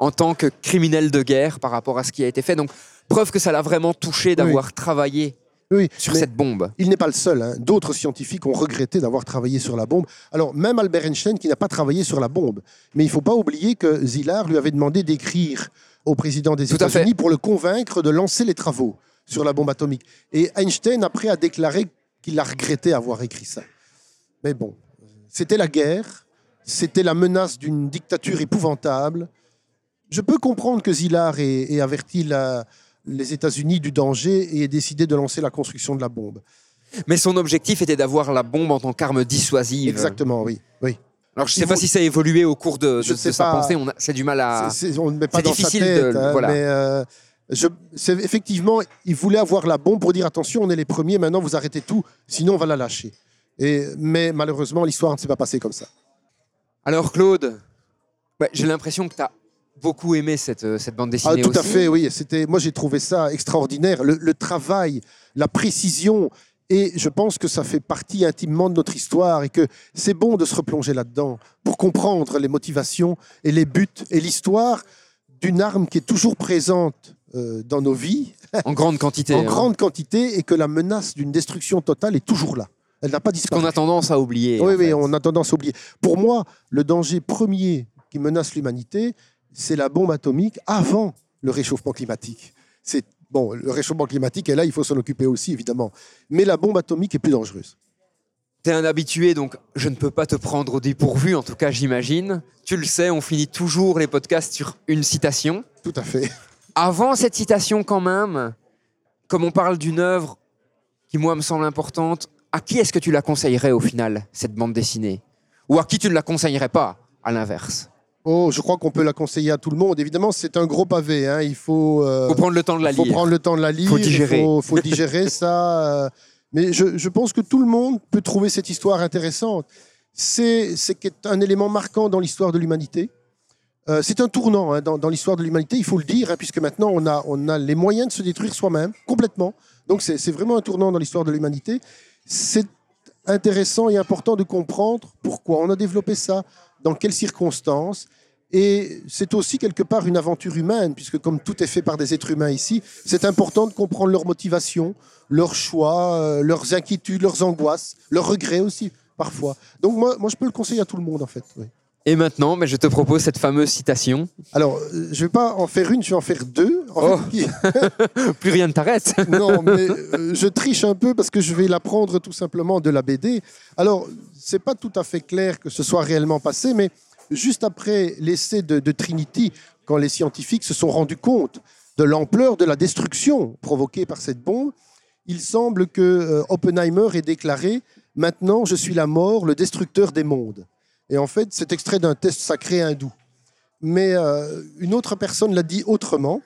en tant que criminel de guerre par rapport à ce qui a été fait. Donc, preuve que ça l'a vraiment touché d'avoir travaillé Oui, sur cette bombe. il n'est pas le seul. hein. D'autres scientifiques ont regretté d'avoir travaillé sur la bombe. Alors, même Albert Einstein qui n'a pas travaillé sur la bombe. Mais il ne faut pas oublier que Szilard lui avait demandé d'écrire au président des États-Unis pour le convaincre de lancer les travaux sur la bombe atomique. Et Einstein, après, a déclaré qu'il a regretté avoir écrit ça. Mais bon, c'était la guerre, c'était la menace d'une dictature épouvantable. Je peux comprendre que Szilard ait, ait averti la- les États-Unis du danger et ait décidé de lancer la construction de la bombe. Mais son objectif était d'avoir la bombe en tant qu'arme dissuasive. Exactement, oui. oui. Alors, je ne sais pas si ça a évolué au cours de, de- de sa pas. pensée. On a- C'est du mal à. C'est- on ne met pas c'est dans sa difficile tête, de- hein, voilà. mais euh, je- c'est- effectivement, il voulait avoir la bombe pour dire attention, on est les premiers, maintenant vous arrêtez tout, sinon on va la lâcher. Et, mais malheureusement, l'histoire ne s'est pas passée comme ça. Alors, Claude, ouais, j'ai l'impression que tu as beaucoup aimé cette, euh, cette bande Ah, dessinée tout à fait, oui. C'était, moi, j'ai trouvé ça extraordinaire. Le, le travail, la précision, et je pense que ça fait partie intimement de notre histoire et que c'est bon de se replonger là-dedans pour comprendre les motivations et les buts et l'histoire d'une arme qui est toujours présente euh, dans nos vies, [LAUGHS] En grande quantité. en hein. grande quantité, et que la menace d'une destruction totale est toujours là. Elle n'a pas disparu. qu'on a tendance à oublier. Oui, oui, fait. on a tendance à oublier. Pour moi, le danger premier qui menace l'humanité, c'est la bombe atomique avant le réchauffement climatique. C'est bon, le réchauffement climatique est là, il faut s'en occuper aussi évidemment. Mais la bombe atomique est plus dangereuse. T'es un habitué, donc je ne peux pas te prendre au dépourvu, en tout cas j'imagine. Tu le sais, on finit toujours les podcasts sur une citation. Tout à fait. Avant cette citation quand même, comme on parle d'une œuvre qui moi me semble importante, à qui est-ce que tu la conseillerais au final, cette bande dessinée? Ou à qui tu ne la conseillerais pas, à l'inverse? Oh, je crois qu'on peut la conseiller à tout le monde. Évidemment, c'est un gros pavé. hein. Il faut, euh, Faut prendre le temps de la faut lire. prendre le temps de la lire. Faut digérer. Il faut, faut [LAUGHS] digérer ça. euh, Mais je, je pense que tout le monde peut trouver cette histoire intéressante. C'est un élément marquant dans l'histoire de l'humanité. Euh, c'est un tournant hein, dans, dans l'histoire de l'humanité, il faut le dire, hein, puisque maintenant on a, on a les moyens de se détruire soi-même complètement. Donc c'est vraiment un tournant dans l'histoire de l'humanité. C'est intéressant et important de comprendre pourquoi on a développé ça, dans quelles circonstances. Et c'est aussi quelque part une aventure humaine, puisque comme tout est fait par des êtres humains ici, c'est important de comprendre leurs motivations, leurs choix, euh, leurs inquiétudes, leurs angoisses, leurs regrets aussi, parfois. Donc moi, je peux le conseiller à tout le monde, en fait. oui. Et maintenant, mais je te propose cette fameuse citation. Alors, euh, je vais pas en faire une, je vais en faire deux. En Oh. fait, [LAUGHS] Plus rien ne t'arrête. [LAUGHS] non, mais euh, je triche un peu parce que je vais la prendre tout simplement de la BD. Alors, c'est pas tout à fait clair que ce soit réellement passé, mais juste après l'essai de, de Trinity, quand les scientifiques se sont rendus compte de l'ampleur de la destruction provoquée par cette bombe, il semble que euh, Oppenheimer ait déclaré Maintenant, je suis la mort, le destructeur des mondes. Et en fait, c'est extrait d'un test sacré hindou. Mais euh, une autre personne l'a dit autrement.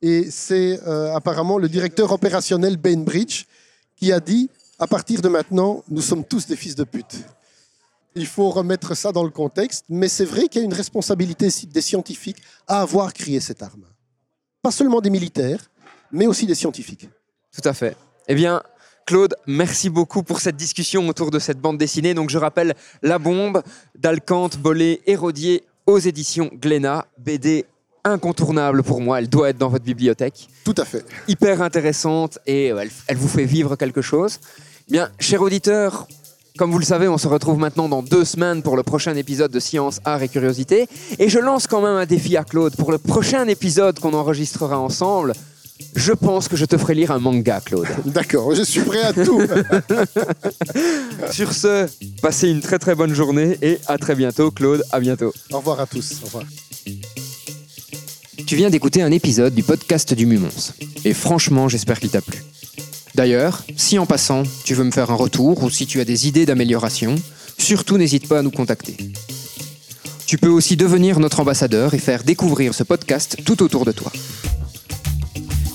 Et c'est euh, apparemment le directeur opérationnel Bainbridge qui a dit à partir de maintenant, nous sommes tous des fils de pute. Il faut remettre ça dans le contexte, mais c'est vrai qu'il y a une responsabilité des scientifiques à avoir créé cette arme. Pas seulement des militaires, mais aussi des scientifiques. Tout à fait. Eh bien, Claude, merci beaucoup pour cette discussion autour de cette bande dessinée. Donc, je rappelle La Bombe d'Alcante, Bollet et Rodier aux éditions Glénat. BD incontournable pour moi. Elle doit être dans votre bibliothèque. Tout à fait. Hyper intéressante et euh, elle, elle vous fait vivre quelque chose. Bien, cher auditeur, comme vous le savez, on se retrouve maintenant dans deux semaines pour le prochain épisode de Science, Art et Curiosité. Et je lance quand même un défi à Claude. Pour le prochain épisode qu'on enregistrera ensemble, je pense que je te ferai lire un manga, Claude. [LAUGHS] D'accord, je suis prêt à tout. [LAUGHS] Sur ce, passez une très très bonne journée et à très bientôt, Claude. À bientôt. Au revoir à tous. Au revoir. Tu viens d'écouter un épisode du podcast du Mumons. Et franchement, j'espère qu'il t'a plu. D'ailleurs, si en passant, tu veux me faire un retour ou si tu as des idées d'amélioration, surtout n'hésite pas à nous contacter. Tu peux aussi devenir notre ambassadeur et faire découvrir ce podcast tout autour de toi.